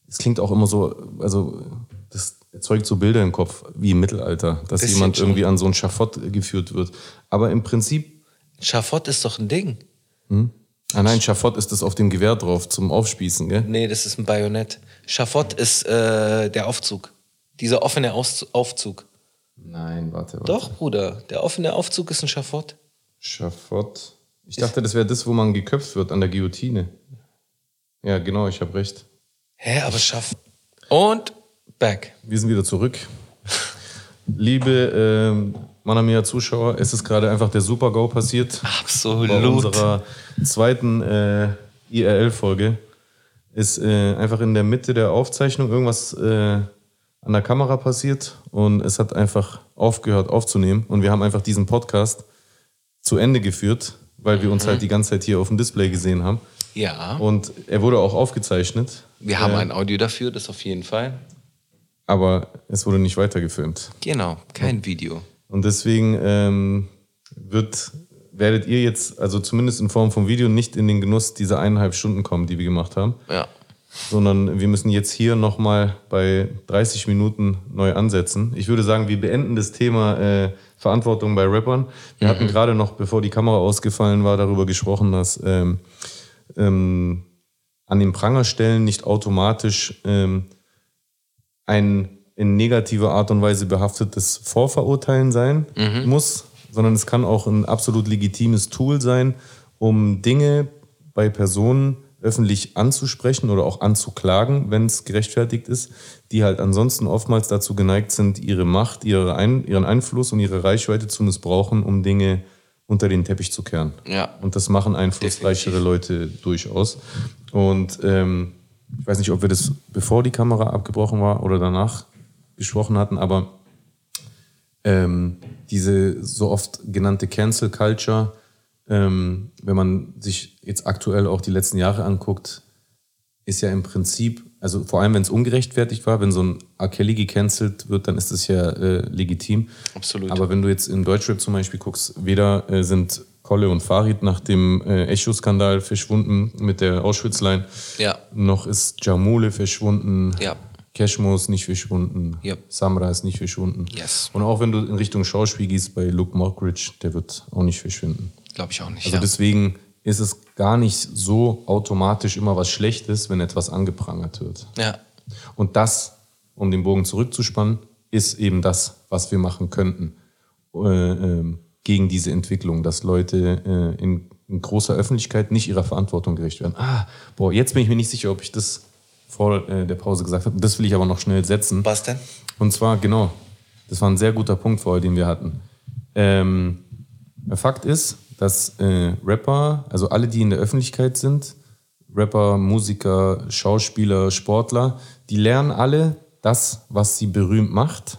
das klingt auch immer so, also das erzeugt so Bilder im Kopf, wie im Mittelalter, dass Bisschen jemand schon. irgendwie an so ein Schafott geführt wird. Aber im Prinzip, Schafott ist doch ein Ding. Ah nein, Schafott ist das auf dem Gewehr drauf zum Aufspießen, gell? Nee, das ist ein Bajonett. Schafott ist äh, der Aufzug. Dieser offene Aus Aufzug. Nein, warte, warte. Doch, Bruder. Der offene Aufzug ist ein Schafott. Schafott. Ich dachte, das wäre das, wo man geköpft wird an der Guillotine. Ja, genau, ich habe recht. Hä, aber Schaff. Und back. Wir sind wieder zurück. Liebe ähm, Manamia Zuschauer, es ist gerade einfach der Super-GO passiert. Bei Absolut. unserer zweiten äh, IRL-Folge ist äh, einfach in der Mitte der Aufzeichnung irgendwas äh, an der Kamera passiert und es hat einfach aufgehört aufzunehmen und wir haben einfach diesen Podcast zu Ende geführt, weil wir uns halt die ganze Zeit hier auf dem Display gesehen haben. Ja. Und er wurde auch aufgezeichnet, Wir haben ein Audio dafür, das auf jeden Fall. aber es wurde nicht weitergefilmt. Genau, kein Video. Und deswegen ähm, wird, werdet ihr jetzt, also zumindest in Form von Video, nicht in den Genuss dieser eineinhalb Stunden kommen, die wir gemacht haben. Ja. Sondern wir müssen jetzt hier nochmal bei 30 Minuten neu ansetzen. Ich würde sagen, wir beenden das Thema äh, Verantwortung bei Rappern. Wir hatten gerade noch, bevor die Kamera ausgefallen war, darüber gesprochen, dass ähm, ähm, an den Prangerstellen nicht automatisch ähm, ein in negativer Art und Weise behaftetes Vorverurteilen sein muss, sondern es kann auch ein absolut legitimes Tool sein, um Dinge bei Personen öffentlich anzusprechen oder auch anzuklagen, wenn es gerechtfertigt ist, die halt ansonsten oftmals dazu geneigt sind, ihre Macht, ihre Ein ihren Einfluss und ihre Reichweite zu missbrauchen, um Dinge unter den Teppich zu kehren. Ja. Und das machen einflussreichere Leute durchaus. Und ähm, ich weiß nicht, ob wir das bevor die Kamera abgebrochen war oder danach gesprochen hatten, aber ähm, diese so oft genannte Cancel Culture, ähm, wenn man sich jetzt aktuell auch die letzten Jahre anguckt, ist ja im Prinzip, also vor allem wenn es ungerechtfertigt war, wenn so ein R. Kelly gecancelt wird, dann ist das ja äh, legitim. Absolut. Aber wenn du jetzt im Deutschrap zum Beispiel guckst, weder äh, sind Kolle und Farid nach dem äh, Echo-Skandal verschwunden mit der Auschwitz-Line, Ja. noch ist Jamule verschwunden, Ja. Cashmo ist nicht verschwunden, Ja. Samra ist nicht verschwunden. Yes. Und auch wenn du in Richtung Schauspiel gehst bei Luke Mockridge, der wird auch nicht verschwinden. Glaube ich auch nicht. Also ja. deswegen ist es gar nicht so automatisch immer was Schlechtes, wenn etwas angeprangert wird. ja. Und das, um den Bogen zurückzuspannen, ist eben das, was wir machen könnten äh, ähm, gegen diese Entwicklung, dass Leute äh, in, in großer Öffentlichkeit nicht ihrer Verantwortung gerecht werden. Ah, boah, jetzt bin ich mir nicht sicher, ob ich das vor äh, der Pause gesagt habe. Das will ich aber noch schnell setzen. Was denn? Und zwar, genau, das war ein sehr guter Punkt vorher, den wir hatten. Ähm, Fakt ist, dass äh, Rapper, also alle, die in der Öffentlichkeit sind, Rapper, Musiker, Schauspieler, Sportler, die lernen alle das, was sie berühmt macht.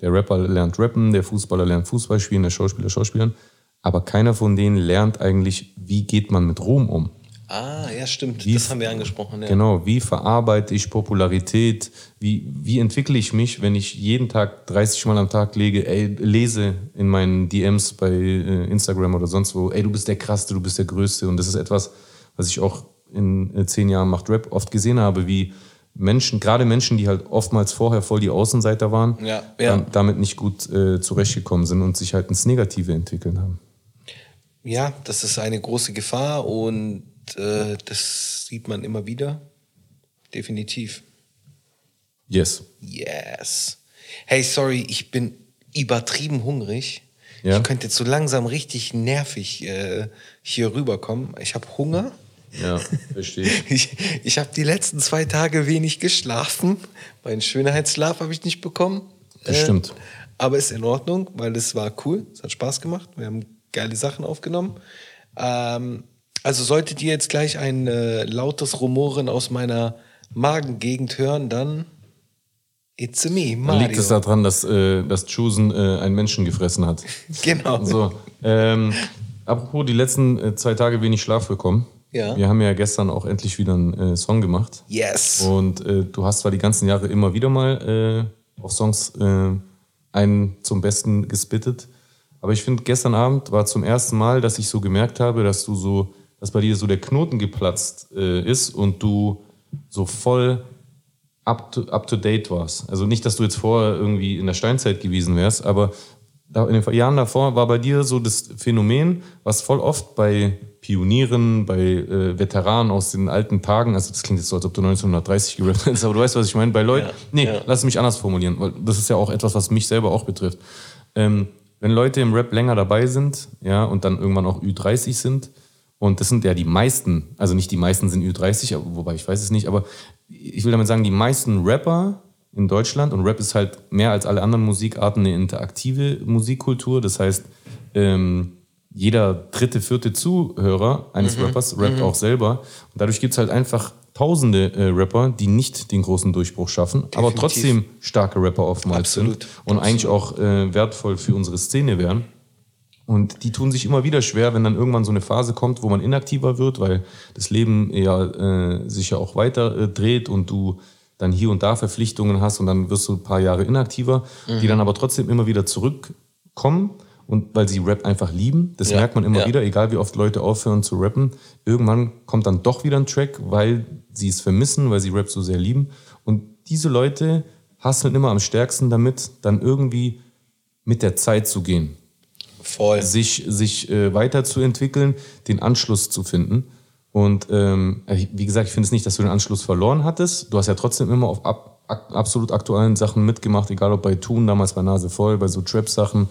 Der Rapper lernt rappen, der Fußballer lernt Fußball spielen, der Schauspieler Schauspielern. Aber keiner von denen lernt eigentlich, wie geht man mit Ruhm um. Ah, ja, stimmt. Wie- das haben wir angesprochen. Ja. Genau, wie verarbeite ich Popularität? Wie, wie entwickle ich mich, wenn ich jeden Tag 30 Mal am Tag lege, ey, lese in meinen DMs bei äh, Instagram oder sonst wo, ey, du bist der Krasseste, du bist der Größte. Und das ist etwas, was ich auch in äh, zehn Jahren Macht Rap oft gesehen habe, wie Menschen, gerade Menschen, die halt oftmals vorher voll die Außenseiter waren, Ja, ja. damit nicht gut äh, zurechtgekommen sind und sich halt ins Negative entwickeln haben. Ja, das ist eine große Gefahr und äh, das sieht man immer wieder. Definitiv. Yes. Yes. Hey, sorry, ich bin übertrieben hungrig. Ja? Ich könnte jetzt so langsam richtig nervig äh, hier rüberkommen. Ich habe Hunger. Ja, verstehe ich. (laughs) Ich, habe die letzten zwei Tage wenig geschlafen. Meinen Schönheitsschlaf habe ich nicht bekommen. Äh, Das stimmt. Aber ist in Ordnung, weil es war cool. Es hat Spaß gemacht. Wir haben geile Sachen aufgenommen. Ähm, also solltet ihr jetzt gleich ein äh, lautes Rumoren aus meiner Magengegend hören, dann it's me, Dann Mario. liegt es daran, dass, äh, dass Chusen äh, einen Menschen gefressen hat. (laughs) Genau. So, ähm, apropos die letzten äh, zwei Tage wenig Schlaf bekommen. Ja. Wir haben ja gestern auch endlich wieder einen äh, Song gemacht. Yes. Und äh, du hast zwar die ganzen Jahre immer wieder mal äh, auf Songs einen zum Besten gespittet. Aber ich finde, gestern Abend war zum ersten Mal, dass ich so gemerkt habe, dass du so, dass bei dir so der Knoten geplatzt äh, ist und du so voll up to, up to date warst. Also nicht, dass du jetzt vorher irgendwie in der Steinzeit gewesen wärst, aber in den Jahren davor war bei dir so das Phänomen, was voll oft bei Pionieren, bei äh, Veteranen aus den alten Tagen, also das klingt jetzt so, als ob du 1930 gerappt hättest, aber du weißt, was ich meine, bei Leuten, Ja, nee, ja. lass es mich anders formulieren, weil das ist ja auch etwas, was mich selber auch betrifft. Ähm, wenn Leute im Rap länger dabei sind, ja, und dann irgendwann auch Ü30 sind, und das sind ja die meisten, also nicht die meisten sind Ü30, aber- wobei ich weiß es nicht, aber ich will damit sagen, die meisten Rapper in Deutschland, und Rap ist halt mehr als alle anderen Musikarten eine interaktive Musikkultur, das heißt, ähm, jeder dritte, vierte Zuhörer eines Rappers rappt auch selber. Und dadurch gibt es halt einfach tausende äh, Rapper, die nicht den großen Durchbruch schaffen, aber Definitiv. trotzdem starke Rapper oftmals Absolut. sind und eigentlich auch äh, wertvoll für unsere Szene wären. Und die tun sich immer wieder schwer, wenn dann irgendwann so eine Phase kommt, wo man inaktiver wird, weil das Leben ja äh, sich ja auch weiter äh, dreht und du dann hier und da Verpflichtungen hast und dann wirst du ein paar Jahre inaktiver, die dann aber trotzdem immer wieder zurückkommen und weil sie Rap einfach lieben. Das Ja, merkt man immer ja. wieder, egal wie oft Leute aufhören zu rappen. Irgendwann kommt dann doch wieder ein Track, weil sie es vermissen, weil sie Rap so sehr lieben. Und diese Leute hasseln immer am stärksten damit, dann irgendwie mit der Zeit zu gehen Voll. sich, sich äh, weiterzuentwickeln, den Anschluss zu finden. Und ähm, wie gesagt, ich finde es nicht, dass du den Anschluss verloren hattest. Du hast ja trotzdem immer auf ab, ak, absolut aktuellen Sachen mitgemacht, egal ob bei Tun, damals bei Nase voll, bei so Trap-Sachen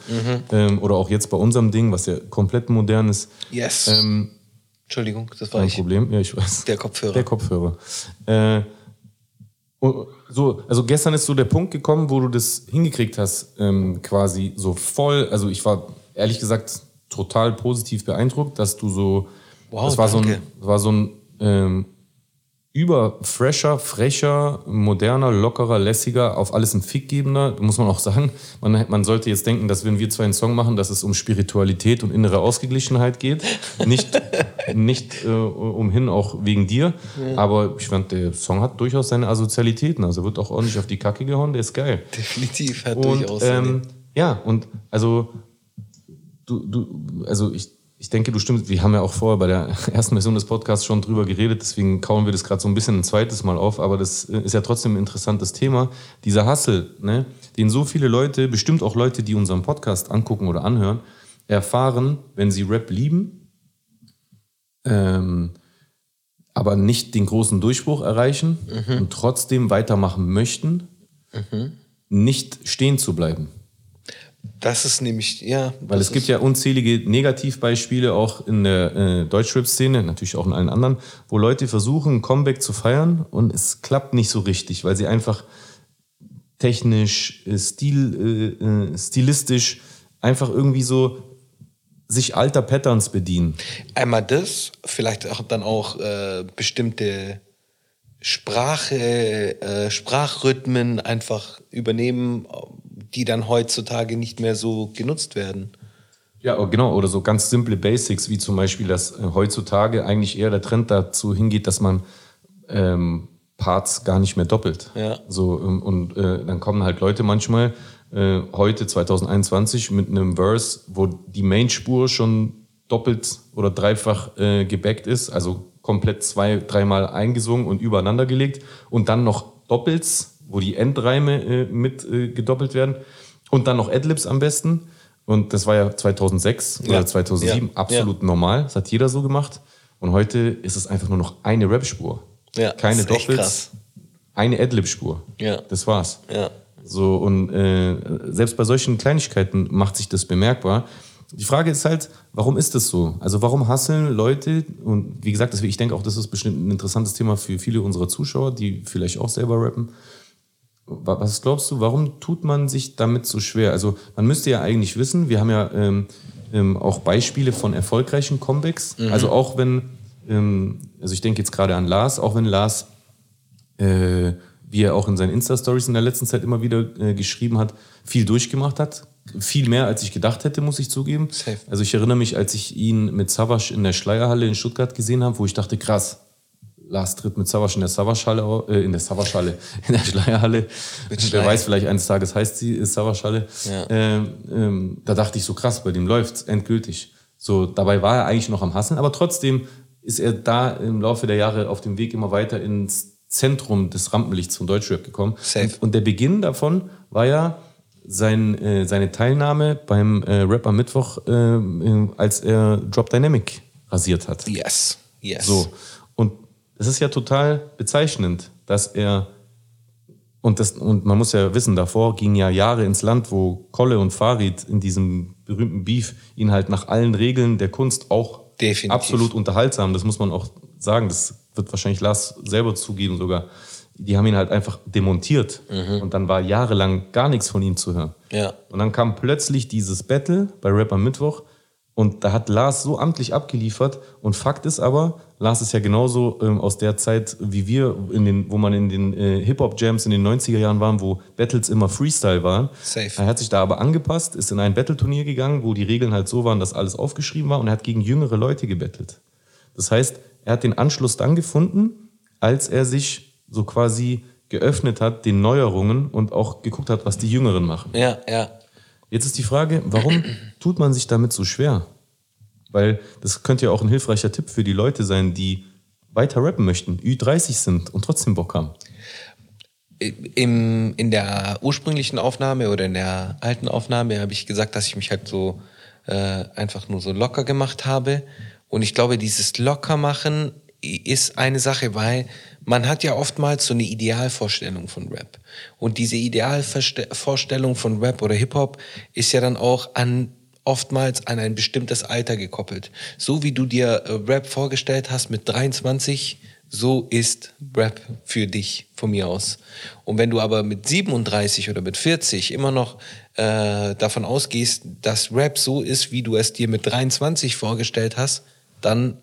ähm, oder auch jetzt bei unserem Ding, was ja komplett modern ist. Yes. Ähm, Entschuldigung, das war kein ich. Problem, ja, ich weiß. Der Kopfhörer. Der Kopfhörer. Äh, und so, also gestern ist so der Punkt gekommen, wo du das hingekriegt hast, ähm, quasi so voll. Also ich war ehrlich gesagt total positiv beeindruckt, dass du so. Wow, das war so ein, danke. war so ein ähm, überfresher, frecher, moderner, lockerer, lässiger, auf alles ein Fickgebender, muss man auch sagen. Man, man sollte jetzt denken, dass wenn wir zwei einen Song machen, dass es um Spiritualität und innere Ausgeglichenheit geht. Nicht, (laughs) nicht äh, umhin auch wegen dir. Aber ich fand, der Song hat durchaus seine Asozialitäten. Also wird auch ordentlich auf die Kacke gehauen, der ist geil. Definitiv, hat Und durchaus. ähm, ja, und also du, du, also ich, ich denke, du stimmst, wir haben ja auch vorher bei der (laughs) ersten Version des Podcasts schon drüber geredet, deswegen kauen wir das gerade so ein bisschen ein zweites Mal auf, aber das äh, ist ja trotzdem ein interessantes Thema. Dieser Hassel, ne, den so viele Leute, bestimmt auch Leute, die unseren Podcast angucken oder anhören, erfahren, wenn sie Rap lieben, ähm, aber nicht den großen Durchbruch erreichen und trotzdem weitermachen möchten, nicht stehen zu bleiben. Das ist nämlich, ja. Weil es gibt ja unzählige Negativbeispiele auch in der äh, Deutschrap-Szene, natürlich auch in allen anderen, wo Leute versuchen, ein Comeback zu feiern und es klappt nicht so richtig, weil sie einfach technisch, äh, stil, äh, äh, stilistisch einfach irgendwie so sich alter Patterns bedienen. Einmal das, vielleicht auch dann auch äh, bestimmte Sprache, äh, Sprachrhythmen einfach übernehmen, die dann heutzutage nicht mehr so genutzt werden. Ja, genau. Oder so ganz simple Basics, wie zum Beispiel, dass äh, heutzutage eigentlich eher der Trend dazu hingeht, dass man ähm, Parts gar nicht mehr doppelt. Ja. So, ähm, und äh, dann kommen halt Leute manchmal äh, heute 2021 mit einem Verse, wo die Main-Spur schon doppelt oder dreifach äh, gebackt ist, also komplett zwei, dreimal eingesungen und übereinander gelegt und dann noch Doppels, wo die Endreime äh, mit äh, gedoppelt werden und dann noch Adlibs am besten. Und das war ja 2006 Ja. oder 2007 Ja. absolut normal. Das hat jeder so gemacht. Und heute ist es einfach nur noch eine Rap-Spur. Ja, Keine Doppels, eine Adlib-Spur. Ja. Das war's. Ja. So, und äh, selbst bei solchen Kleinigkeiten macht sich das bemerkbar. Die Frage ist halt, warum ist das so? Also warum hasseln Leute, und wie gesagt, das- ich denke auch, das ist bestimmt ein interessantes Thema für viele unserer Zuschauer, die vielleicht auch selber rappen. Wa- Was glaubst du, warum tut man sich damit so schwer? Also man müsste ja eigentlich wissen, wir haben ja ähm, ähm, auch Beispiele von erfolgreichen Comebacks. Also auch wenn, ähm, also ich denke jetzt gerade an Lars, auch wenn Lars äh, wie er auch in seinen Insta-Stories in der letzten Zeit immer wieder äh, geschrieben hat, viel durchgemacht hat. Viel mehr, als ich gedacht hätte, muss ich zugeben. Safe. Also ich erinnere mich, als ich ihn mit Savas in der Schleierhalle in Stuttgart gesehen habe, wo ich dachte, krass, Lars tritt mit Savas in der Savas-Halle, au- äh, in der Savas-Halle, (laughs) in der Schleierhalle. Wer weiß, vielleicht eines Tages heißt sie Savas-Halle. Ja. Ähm, ähm, da dachte ich so, krass, bei dem läuft's endgültig. So, dabei war er eigentlich noch am Hasseln, aber trotzdem ist er da im Laufe der Jahre auf dem Weg immer weiter ins Zentrum des Rampenlichts von Deutschrap gekommen. Safe. Und, der Beginn davon war ja sein, äh, seine Teilnahme beim äh, Rap am Mittwoch, äh, äh, als er Drop Dynamic rasiert hat. Yes. Yes. So. Es ist ja total bezeichnend, dass er und, das, und man muss ja wissen, davor gingen ja Jahre ins Land, wo Kolle und Farid in diesem berühmten Beef ihn halt nach allen Regeln der Kunst auch Definitiv. absolut unterhaltsam, das muss man auch sagen, das wird wahrscheinlich Lars selber zugeben sogar. Die haben ihn halt einfach demontiert und dann war jahrelang gar nichts von ihm zu hören. Ja. Und dann kam plötzlich dieses Battle bei Rap am Mittwoch und da hat Lars so amtlich abgeliefert. Und Fakt ist aber, Lars ist ja genauso ähm, aus der Zeit wie wir, in den, wo man in den äh, Hip-Hop-Jams in den 90er Jahren waren, wo Battles immer Freestyle waren. Safe. Er hat sich da aber angepasst, ist in ein Battle-Turnier gegangen, wo die Regeln halt so waren, dass alles aufgeschrieben war und er hat gegen jüngere Leute gebettelt. Das heißt, er hat den Anschluss dann gefunden, als er sich so quasi geöffnet hat den Neuerungen und auch geguckt hat, was die Jüngeren machen. Ja, ja. Jetzt ist die Frage, warum tut man sich damit so schwer? Weil das könnte ja auch ein hilfreicher Tipp für die Leute sein, die weiter rappen möchten, Ü30 sind und trotzdem Bock haben. Im, in der ursprünglichen Aufnahme oder in der alten Aufnahme habe ich gesagt, dass ich mich halt so äh, einfach nur so locker gemacht habe. Und ich glaube, dieses Lockermachen ist eine Sache, weil man hat ja oftmals so eine Idealvorstellung von Rap. Und diese Idealvorstellung von Rap oder Hip-Hop ist ja dann auch an oftmals an ein bestimmtes Alter gekoppelt. So wie du dir äh, Rap vorgestellt hast mit 23, so ist Rap für dich von mir aus. Und wenn du aber mit 37 oder mit 40 immer noch äh, davon ausgehst, dass Rap so ist, wie du es dir mit 23 vorgestellt hast, dann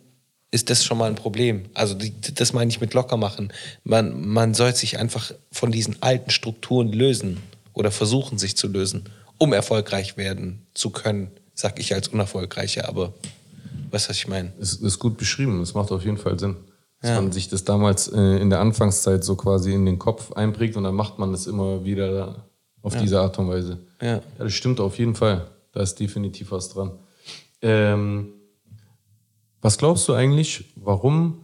ist das schon mal ein Problem. Also die, das meine ich mit locker machen. Man, man soll sich einfach von diesen alten Strukturen lösen oder versuchen, sich zu lösen, um erfolgreich werden zu können, sag ich als Unerfolgreicher, aber weißt du, was ich meine? Es ist gut beschrieben, es macht auf jeden Fall Sinn. Dass ja. man sich das damals äh, in der Anfangszeit so quasi in den Kopf einprägt und dann macht man das immer wieder auf ja. diese Art und Weise. Ja. ja, das stimmt auf jeden Fall. Da ist definitiv was dran. Ähm, was glaubst du eigentlich, warum,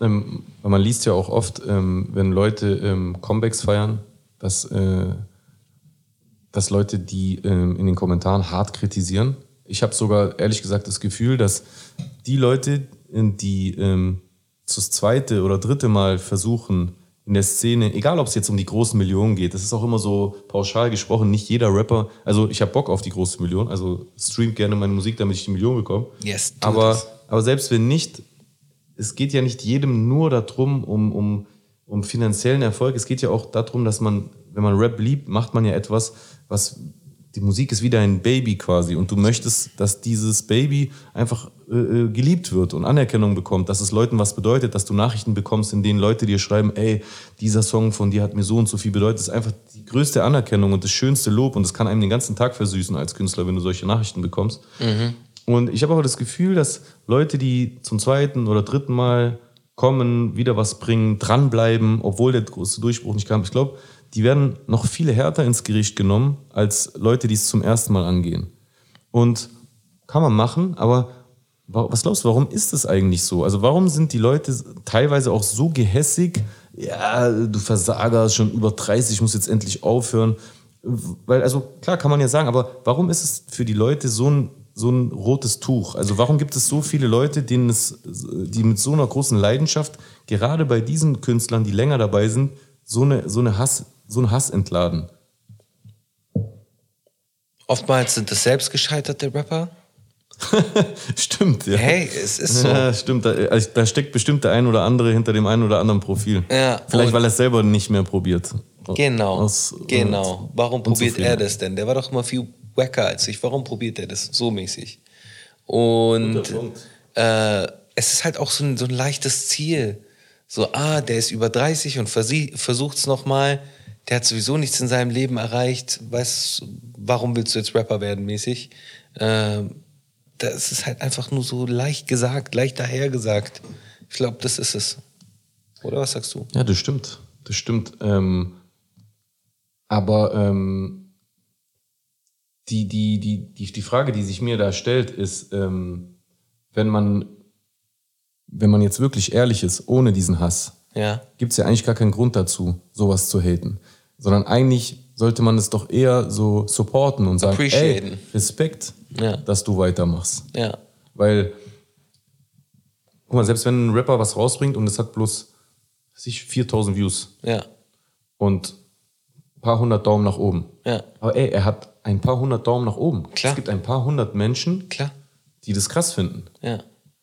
ähm, man liest ja auch oft, ähm, wenn Leute ähm, Comebacks feiern, dass, äh, dass Leute die ähm, in den Kommentaren hart kritisieren. Ich habe sogar ehrlich gesagt das Gefühl, dass die Leute, die ähm, das zweite oder dritte Mal versuchen, in der Szene, egal ob es jetzt um die großen Millionen geht, das ist auch immer so pauschal gesprochen, nicht jeder Rapper, also ich habe Bock auf die große Million, also streamt gerne meine Musik, damit ich die Million bekomme. Yes, aber, aber selbst wenn nicht, es geht ja nicht jedem nur darum, um, um, um finanziellen Erfolg, es geht ja auch darum, dass man, wenn man Rap liebt, macht man ja etwas, was die Musik ist wieder ein Baby quasi und du möchtest, dass dieses Baby einfach äh, äh, geliebt wird und Anerkennung bekommt, dass es Leuten was bedeutet, dass du Nachrichten bekommst, in denen Leute dir schreiben, ey, dieser Song von dir hat mir so und so viel bedeutet. Das ist einfach die größte Anerkennung und das schönste Lob und das kann einem den ganzen Tag versüßen als Künstler, wenn du solche Nachrichten bekommst. Mhm. Und ich habe aber das Gefühl, dass Leute, die zum zweiten oder dritten Mal kommen, wieder was bringen, dranbleiben, obwohl der große Durchbruch nicht kam. Ich glaube, die werden noch viel härter ins Gericht genommen als Leute, die es zum ersten Mal angehen. Und kann man machen, aber was glaubst du, warum ist es eigentlich so? Also warum sind die Leute teilweise auch so gehässig? Ja, du Versager, schon über 30, ich muss jetzt endlich aufhören. Weil, also klar kann man ja sagen, aber warum ist es für die Leute so ein, so ein rotes Tuch? Also warum gibt es so viele Leute, denen es, die mit so einer großen Leidenschaft, gerade bei diesen Künstlern, die länger dabei sind, so eine, so eine Hass, so einen Hass entladen? Oftmals sind es selbst gescheiterte Rapper. (laughs) stimmt, ja. Hey, es ist so. Ja, stimmt. Da, also, da, steckt bestimmt der ein oder andere hinter dem einen oder anderen Profil. Ja, Vielleicht, weil er es selber nicht mehr probiert. Genau. Aus, genau. Warum probiert er das denn? Der war doch immer viel wacker als ich. Warum probiert er das so mäßig? Und äh, es ist halt auch so ein, so ein leichtes Ziel so, ah, der ist über 30 und versucht es nochmal, der hat sowieso nichts in seinem Leben erreicht, weißt warum willst du jetzt Rapper werden mäßig? Ähm, das ist halt einfach nur so leicht gesagt, leicht dahergesagt. Ich glaube, das ist es. Oder was sagst du? Ja, das stimmt. Das stimmt. Ähm, aber ähm, die, die, die, die, die Frage, die sich mir da stellt, ist, ähm, wenn man wenn man jetzt wirklich ehrlich ist, ohne diesen Hass, ja. gibt es ja eigentlich gar keinen Grund dazu, sowas zu haten. Sondern eigentlich sollte man es doch eher so supporten und sagen, ey, Respekt, ja. dass du weitermachst. Ja. Weil, guck mal, selbst wenn ein Rapper was rausbringt und es hat bloß sich 4000 Views ja. und ein paar hundert Daumen nach oben. Ja. Aber ey, er hat ein paar hundert Daumen nach oben. Klar. Es gibt ein paar hundert Menschen, Klar. die das krass finden. Ja.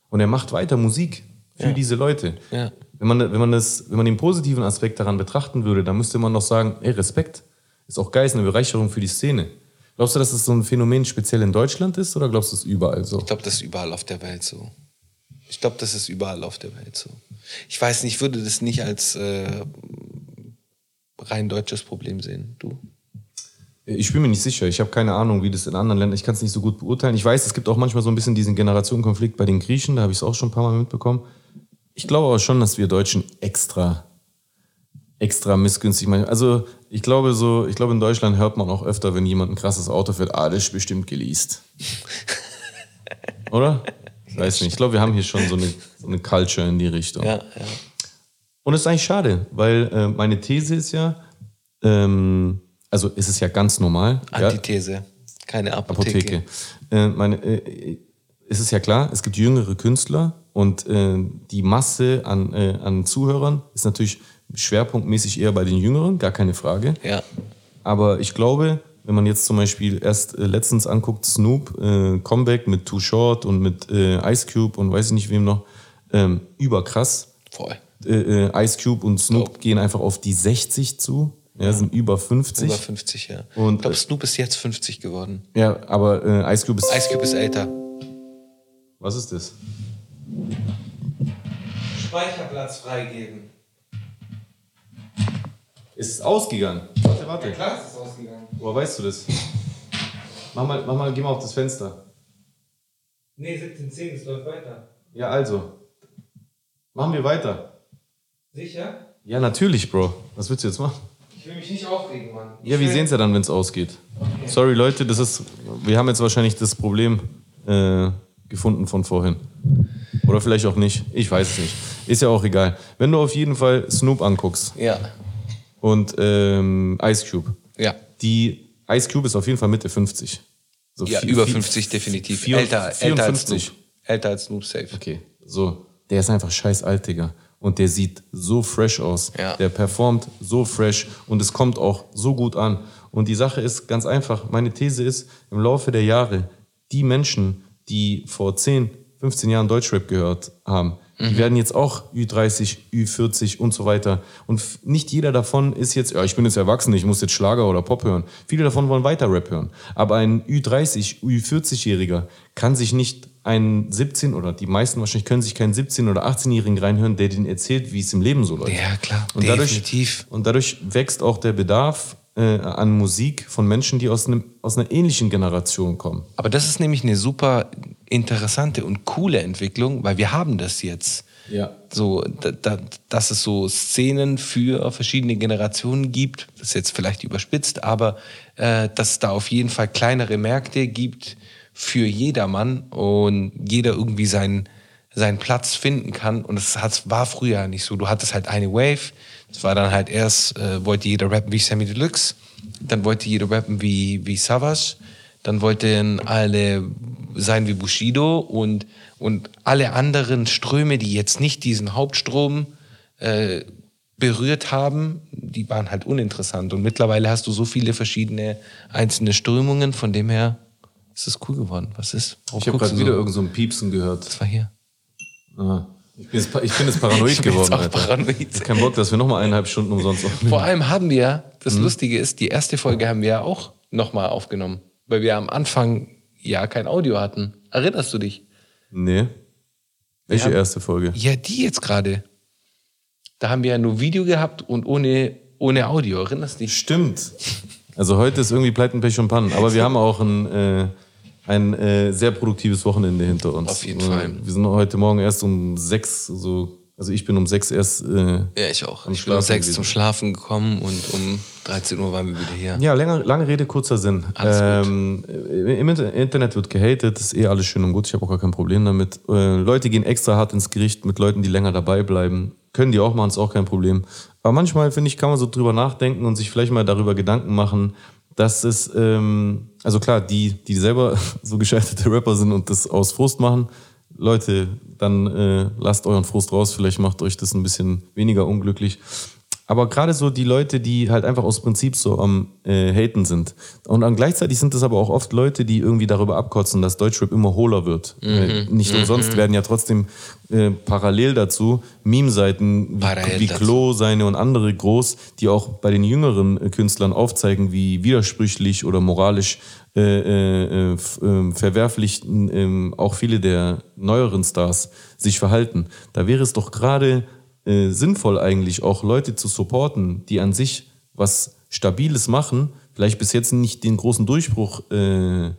Und er macht weiter Musik für ja. diese Leute. Ja. Wenn, man, wenn, man das, wenn man den positiven Aspekt daran betrachten würde, dann müsste man doch sagen, ey, Respekt ist auch geil, ist eine Bereicherung für die Szene. Glaubst du, dass das so ein Phänomen speziell in Deutschland ist oder glaubst du, es ist überall so? Ich glaube, das ist überall auf der Welt so. Ich glaube, das ist überall auf der Welt so. Ich weiß nicht, ich würde das nicht als äh, rein deutsches Problem sehen. Du? Ich bin mir nicht sicher. Ich habe keine Ahnung, wie das in anderen Ländern. Ich kann es nicht so gut beurteilen. Ich weiß, es gibt auch manchmal so ein bisschen diesen Generationenkonflikt bei den Griechen. Da habe ich es auch schon ein paar Mal mitbekommen. Ich glaube aber schon, dass wir Deutschen extra extra missgünstig. manchmal. Also ich glaube so, ich glaube in Deutschland hört man auch öfter, wenn jemand ein krasses Auto fährt, ah, das ist bestimmt geleast. Oder? Ich weiß nicht. Ich glaube, wir haben hier schon so eine, so eine Culture in die Richtung. Ja, ja. Und es ist eigentlich schade, weil äh, meine These ist ja, ähm, also es ist ja ganz normal. ja, Antithese. Keine Apotheke. Apotheke. Äh, meine, äh, es ist ja klar, es gibt jüngere Künstler und äh, die Masse an, äh, an Zuhörern ist natürlich schwerpunktmäßig eher bei den Jüngeren, gar keine Frage. Ja. Aber ich glaube, wenn man jetzt zum Beispiel erst äh, letztens anguckt, Snoop, äh, Comeback mit Too Short und mit Ice Cube und weiß ich nicht wem noch, ähm, überkrass. Voll. Ice Cube und Snoop Dope. gehen einfach auf die 60 zu, ja, sind über 50. Über 50, ja. Und, ich glaube, äh, Snoop ist jetzt 50 geworden. Ja, aber äh, Ice Cube ist. Ice Cube ist älter. Was ist das? Speicherplatz freigeben. Ist es ausgegangen? Warte, warte. Klar ist es ausgegangen. Woher weißt du das? Mach mal, mach mal, geh mal auf das Fenster. Nee, 17.10, es läuft weiter. Ja, also. Machen wir weiter. Sicher? Ja, natürlich, Bro. Was willst du jetzt machen? Ich will mich nicht aufregen, Mann. Ja, wir sehen es ja dann, wenn es ausgeht. Sorry, Leute, das ist. Wir haben jetzt wahrscheinlich das Problem äh, gefunden von vorhin. Oder vielleicht auch nicht. Ich weiß es nicht. Ist ja auch egal. Wenn du auf jeden Fall Snoop anguckst Ja. und ähm, Ice Cube, Ja. die Ice Cube ist auf jeden Fall Mitte 50. So Ja, vier- über vier- 50 definitiv. vier- älter, älter als 54. Snoop. Älter als Snoop, safe. Okay, so. Der ist einfach scheiß alt, Digga. Und der sieht so fresh aus. Ja. Der performt so fresh und es kommt auch so gut an. Und die Sache ist ganz einfach. Meine These ist, im Laufe der Jahre, die Menschen, die vor 10, 15 Jahren Deutschrap gehört haben, die werden jetzt auch Ü30, Ü40 und so weiter. Und nicht jeder davon ist jetzt, ja, ich bin jetzt erwachsen, ich muss jetzt Schlager oder Pop hören. Viele davon wollen weiter Rap hören. Aber ein Ü30, Ü40-Jähriger kann sich nicht einen 17 oder die meisten wahrscheinlich können sich keinen 17- oder 18-Jährigen reinhören, der denen erzählt, wie es im Leben so läuft. Ja, klar. Und dadurch, Definitiv. und dadurch wächst auch der Bedarf äh, an Musik von Menschen, die aus, einem, aus einer ähnlichen Generation kommen. Aber das ist nämlich eine super interessante und coole Entwicklung, weil wir haben das jetzt. Ja. So, da, da, dass es so Szenen für verschiedene Generationen gibt, das ist jetzt vielleicht überspitzt, aber äh, dass es da auf jeden Fall kleinere Märkte gibt für jedermann und jeder irgendwie seinen, seinen Platz finden kann. Und das hat, war früher nicht so. Du hattest halt eine Wave, das war dann halt erst, äh, wollte jeder rappen wie Sammy Deluxe, dann wollte jeder rappen wie, wie Savage, dann wollten alle sein wie Bushido und, und alle anderen Ströme, die jetzt nicht diesen Hauptstrom äh, berührt haben, die waren halt uninteressant. Und mittlerweile hast du so viele verschiedene einzelne Strömungen, von dem her ist es cool geworden. Was ist? Warum Ich habe gerade wieder so? irgend so ein Piepsen gehört. Das war hier. Ah. Ich, bin jetzt, ich bin jetzt paranoid (laughs) Ich bin geworden, jetzt auch Alter. paranoid. Kein Bock, dass wir nochmal eineinhalb Stunden umsonst aufnehmen. Vor allem haben wir, das Mhm. Lustige ist, die erste Folge haben wir ja auch nochmal aufgenommen, weil wir am Anfang ja kein Audio hatten. Erinnerst du dich? Nee. Welche Ja. erste Folge? Ja, die jetzt gerade. Da haben wir ja nur Video gehabt und ohne, ohne Audio. Erinnerst du dich? Stimmt. Also heute ist irgendwie Pleiten, Pech und Pannen. Aber wir (laughs) haben auch ein, äh, ein äh, sehr produktives Wochenende hinter uns. Auf jeden Äh, Fall. Wir sind heute Morgen erst um sechs, so, also ich bin um sechs erst. Äh, Ja, ich auch. Ich bin um sechs gewesen. zum Schlafen gekommen und um 13 Uhr waren wir wieder hier. ja, länger, lange Rede, kurzer Sinn. Alles ähm, Im Inter- Internet wird gehatet, ist eh alles schön und gut. Ich habe auch gar kein Problem damit. Äh, Leute gehen extra hart ins Gericht mit Leuten, die länger dabei bleiben. Können die auch machen, ist auch kein Problem. Aber manchmal, finde ich, kann man so drüber nachdenken und sich vielleicht mal darüber Gedanken machen, dass es, ähm, also klar, die, die selber (laughs) so gescheiterte Rapper sind und das aus Frust machen, Leute, dann äh, lasst euren Frust raus, vielleicht macht euch das ein bisschen weniger unglücklich. Aber gerade so die Leute, die halt einfach aus Prinzip so am äh, Haten sind. Und dann gleichzeitig sind es aber auch oft Leute, die irgendwie darüber abkotzen, dass Deutschrap immer hohler wird. Äh, nicht umsonst werden ja trotzdem äh, parallel dazu Meme-Seiten wie, wie. Klo, seine und andere groß, die auch bei den jüngeren äh, Künstlern aufzeigen, wie widersprüchlich oder moralisch äh, äh, äh, ähm, verwerflich ähm, auch viele der neueren Stars sich verhalten. Da wäre es doch gerade äh, sinnvoll eigentlich auch Leute zu supporten, die an sich was Stabiles machen, vielleicht bis jetzt nicht den großen Durchbruch äh,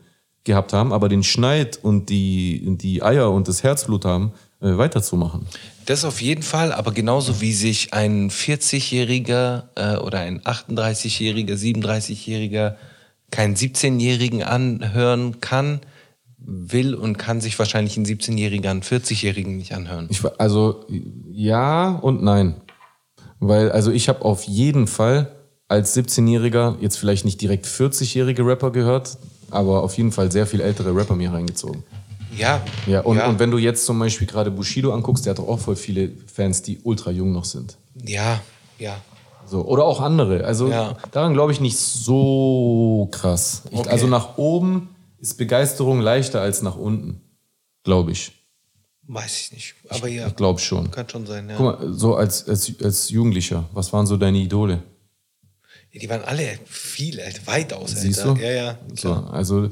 gehabt haben, aber den Schneid und die, die Eier und das Herzblut haben, äh, weiterzumachen. Das auf jeden Fall, aber genauso wie sich ein 40-Jähriger äh, oder ein 38-Jähriger, 37-Jähriger keinen 17-Jährigen anhören kann, will und kann sich wahrscheinlich ein 17-Jähriger einen 40-Jährigen nicht anhören. Ich, also ja und nein. Weil, also ich habe auf jeden Fall als 17-Jähriger jetzt vielleicht nicht direkt 40-jährige Rapper gehört, aber auf jeden Fall sehr viel ältere Rapper mir reingezogen. Ja, Ja, und, und wenn du jetzt zum Beispiel gerade Bushido anguckst, der hat auch voll viele Fans, die ultra jung noch sind. ja, ja. So, oder auch andere. Also Ja. daran glaube ich nicht so krass. Ich, Okay. Also nach oben ist Begeisterung leichter als nach unten. Glaube ich. Weiß ich nicht. Aber ja, Ich glaube schon. kann schon sein, ja. Guck mal, so als, als, als Jugendlicher, was waren so deine Idole? Die waren alle viel weitaus Siehst älter. du? Ja, ja. So, also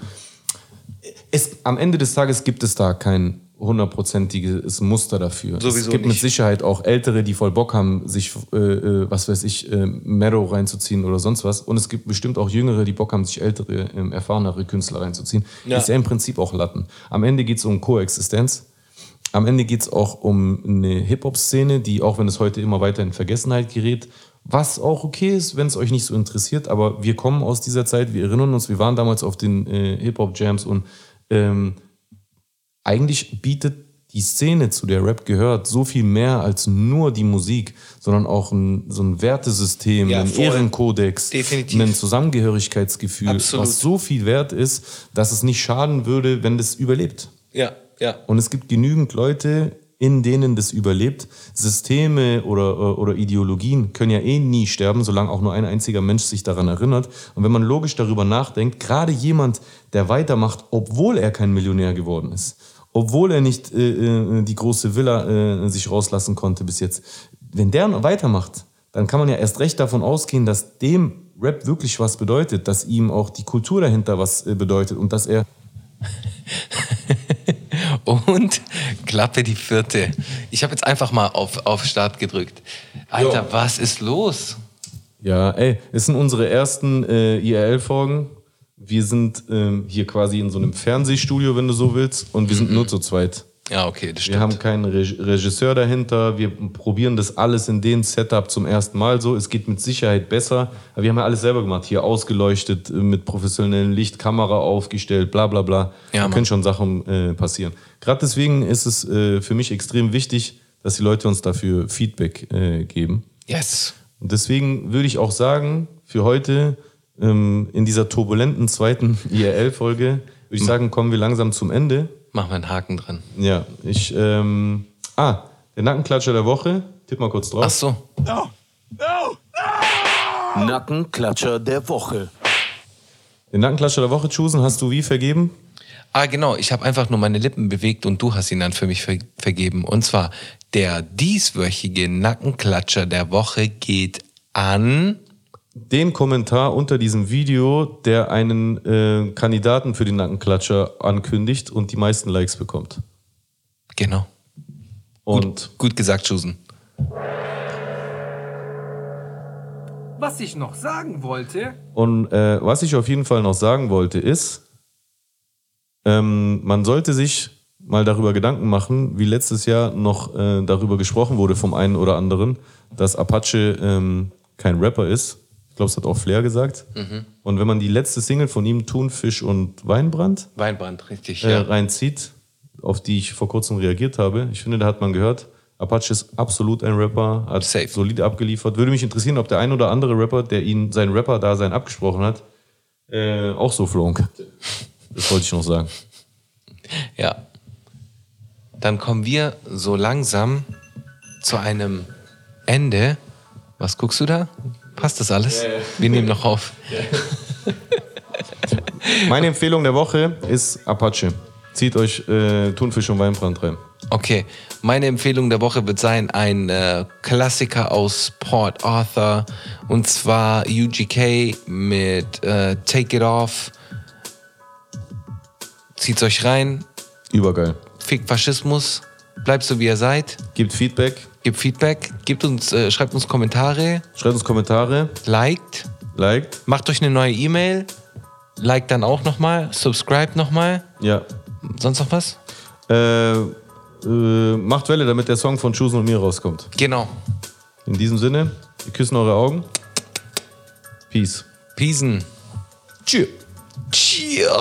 es, am Ende des Tages gibt es da kein hundertprozentiges Muster dafür. Sowieso es gibt mit nicht. Sicherheit auch Ältere, die voll Bock haben, sich, äh, äh, was weiß ich, äh, Meadow reinzuziehen oder sonst was. Und es gibt bestimmt auch Jüngere, die Bock haben, sich ältere, ähm, erfahrenere Künstler reinzuziehen. Ja. Ist ja im Prinzip auch Latten. Am Ende geht es um Koexistenz. Am Ende geht es auch um eine Hip-Hop-Szene, die, auch wenn es heute immer weiter in Vergessenheit gerät, was auch okay ist, wenn es euch nicht so interessiert, aber wir kommen aus dieser Zeit, wir erinnern uns, wir waren damals auf den äh, Hip-Hop-Jams und ähm, eigentlich bietet die Szene, zu der Rap gehört, so viel mehr als nur die Musik, sondern auch ein, so ein Wertesystem, Ja, einen voll. Ehrenkodex, Definitiv. ein Zusammengehörigkeitsgefühl, Absolut. was so viel wert ist, dass es nicht schaden würde, wenn das überlebt. Ja, ja. Und es gibt genügend Leute, in denen das überlebt. Systeme oder, oder Ideologien können ja eh nie sterben, solange auch nur ein einziger Mensch sich daran erinnert. Und wenn man logisch darüber nachdenkt, gerade jemand, der weitermacht, obwohl er kein Millionär geworden ist, obwohl er nicht äh, äh, die große Villa äh, sich rauslassen konnte bis jetzt, wenn der weitermacht, dann kann man ja erst recht davon ausgehen, dass dem Rap wirklich was bedeutet, dass ihm auch die Kultur dahinter was äh, bedeutet und dass er (laughs) Und Klappe die vierte. Ich habe jetzt einfach mal auf, auf Start gedrückt. Alter, Jo. was ist los? Ja, ey, es sind unsere ersten äh, IRL-Folgen. Wir sind ähm, hier quasi in so einem Fernsehstudio, wenn du so willst, und wir sind nur zu zweit. Ja, okay, das Wir stimmt. haben keinen Reg Regisseur dahinter. Wir probieren das alles in dem Setup zum ersten Mal so. Es geht mit Sicherheit besser. Aber wir haben ja alles selber gemacht. Hier ausgeleuchtet, äh, mit professionellem Licht, Kamera aufgestellt, bla bla bla. Ja, da können schon Sachen äh, passieren. Gerade deswegen ist es äh, für mich extrem wichtig, dass die Leute uns dafür Feedback äh, geben. yes. Und deswegen würde ich auch sagen, für heute ähm, in dieser turbulenten zweiten (laughs) IRL-Folge, würde ich sagen, kommen wir langsam zum Ende. Machen wir einen Haken dran. Ja, ich, ähm, ah, der Nackenklatscher der Woche, tipp mal kurz drauf. Ach so. Nackenklatscher der Woche. Den Nackenklatscher der Woche, Chusen, hast du wie vergeben? Ah, genau. Ich habe einfach nur meine Lippen bewegt und du hast ihn dann für mich ver vergeben. Und zwar, der dieswöchige Nackenklatscher der Woche geht an. Den Kommentar unter diesem Video, der einen äh, Kandidaten für den Nackenklatscher ankündigt und die meisten Likes bekommt. Genau. Und Gut gesagt, Susan. Was ich noch sagen wollte, Und äh, was ich auf jeden Fall noch sagen wollte, ist, ähm, man sollte sich mal darüber Gedanken machen, wie letztes Jahr noch äh, darüber gesprochen wurde vom einen oder anderen, dass Apache ähm, kein Rapper ist. Ich glaube, es hat auch Flair gesagt. Und wenn man die letzte Single von ihm, Thunfisch und Weinbrand, Weinbrand, richtig. äh, Ja. reinzieht, auf die ich vor kurzem reagiert habe. Ich finde, da hat man gehört, Apache ist absolut ein Rapper, hat Safe. solide abgeliefert. Würde mich interessieren, ob der ein oder andere Rapper, der ihn sein Rapper-Dasein abgesprochen hat, äh, auch so flogen könnte. Das wollte ich noch sagen. (laughs) Ja. Dann kommen wir so langsam zu einem Ende. Was guckst du da? Passt das alles? Wir nehmen noch auf. (laughs) Meine Empfehlung der Woche ist Apache. Zieht euch äh, Thunfisch und Weinbrand rein. Okay, meine Empfehlung der Woche wird sein ein äh, Klassiker aus Port Arthur und zwar UGK mit äh, Take It Off. Zieht's euch rein, Übergeil. fickt Faschismus, bleibt so wie ihr seid, Gebt Feedback, gebt Feedback, gebt uns, äh, schreibt uns Kommentare, schreibt uns Kommentare, liked, liked. macht euch eine neue E-Mail, liked dann auch nochmal, subscribe nochmal. Ja. Sonst noch was? Äh, äh, macht Welle, damit der Song von Chusen und mir rauskommt. Genau. In diesem Sinne, wir küssen eure Augen. Peace. Piesen. Tschüss. Cheer.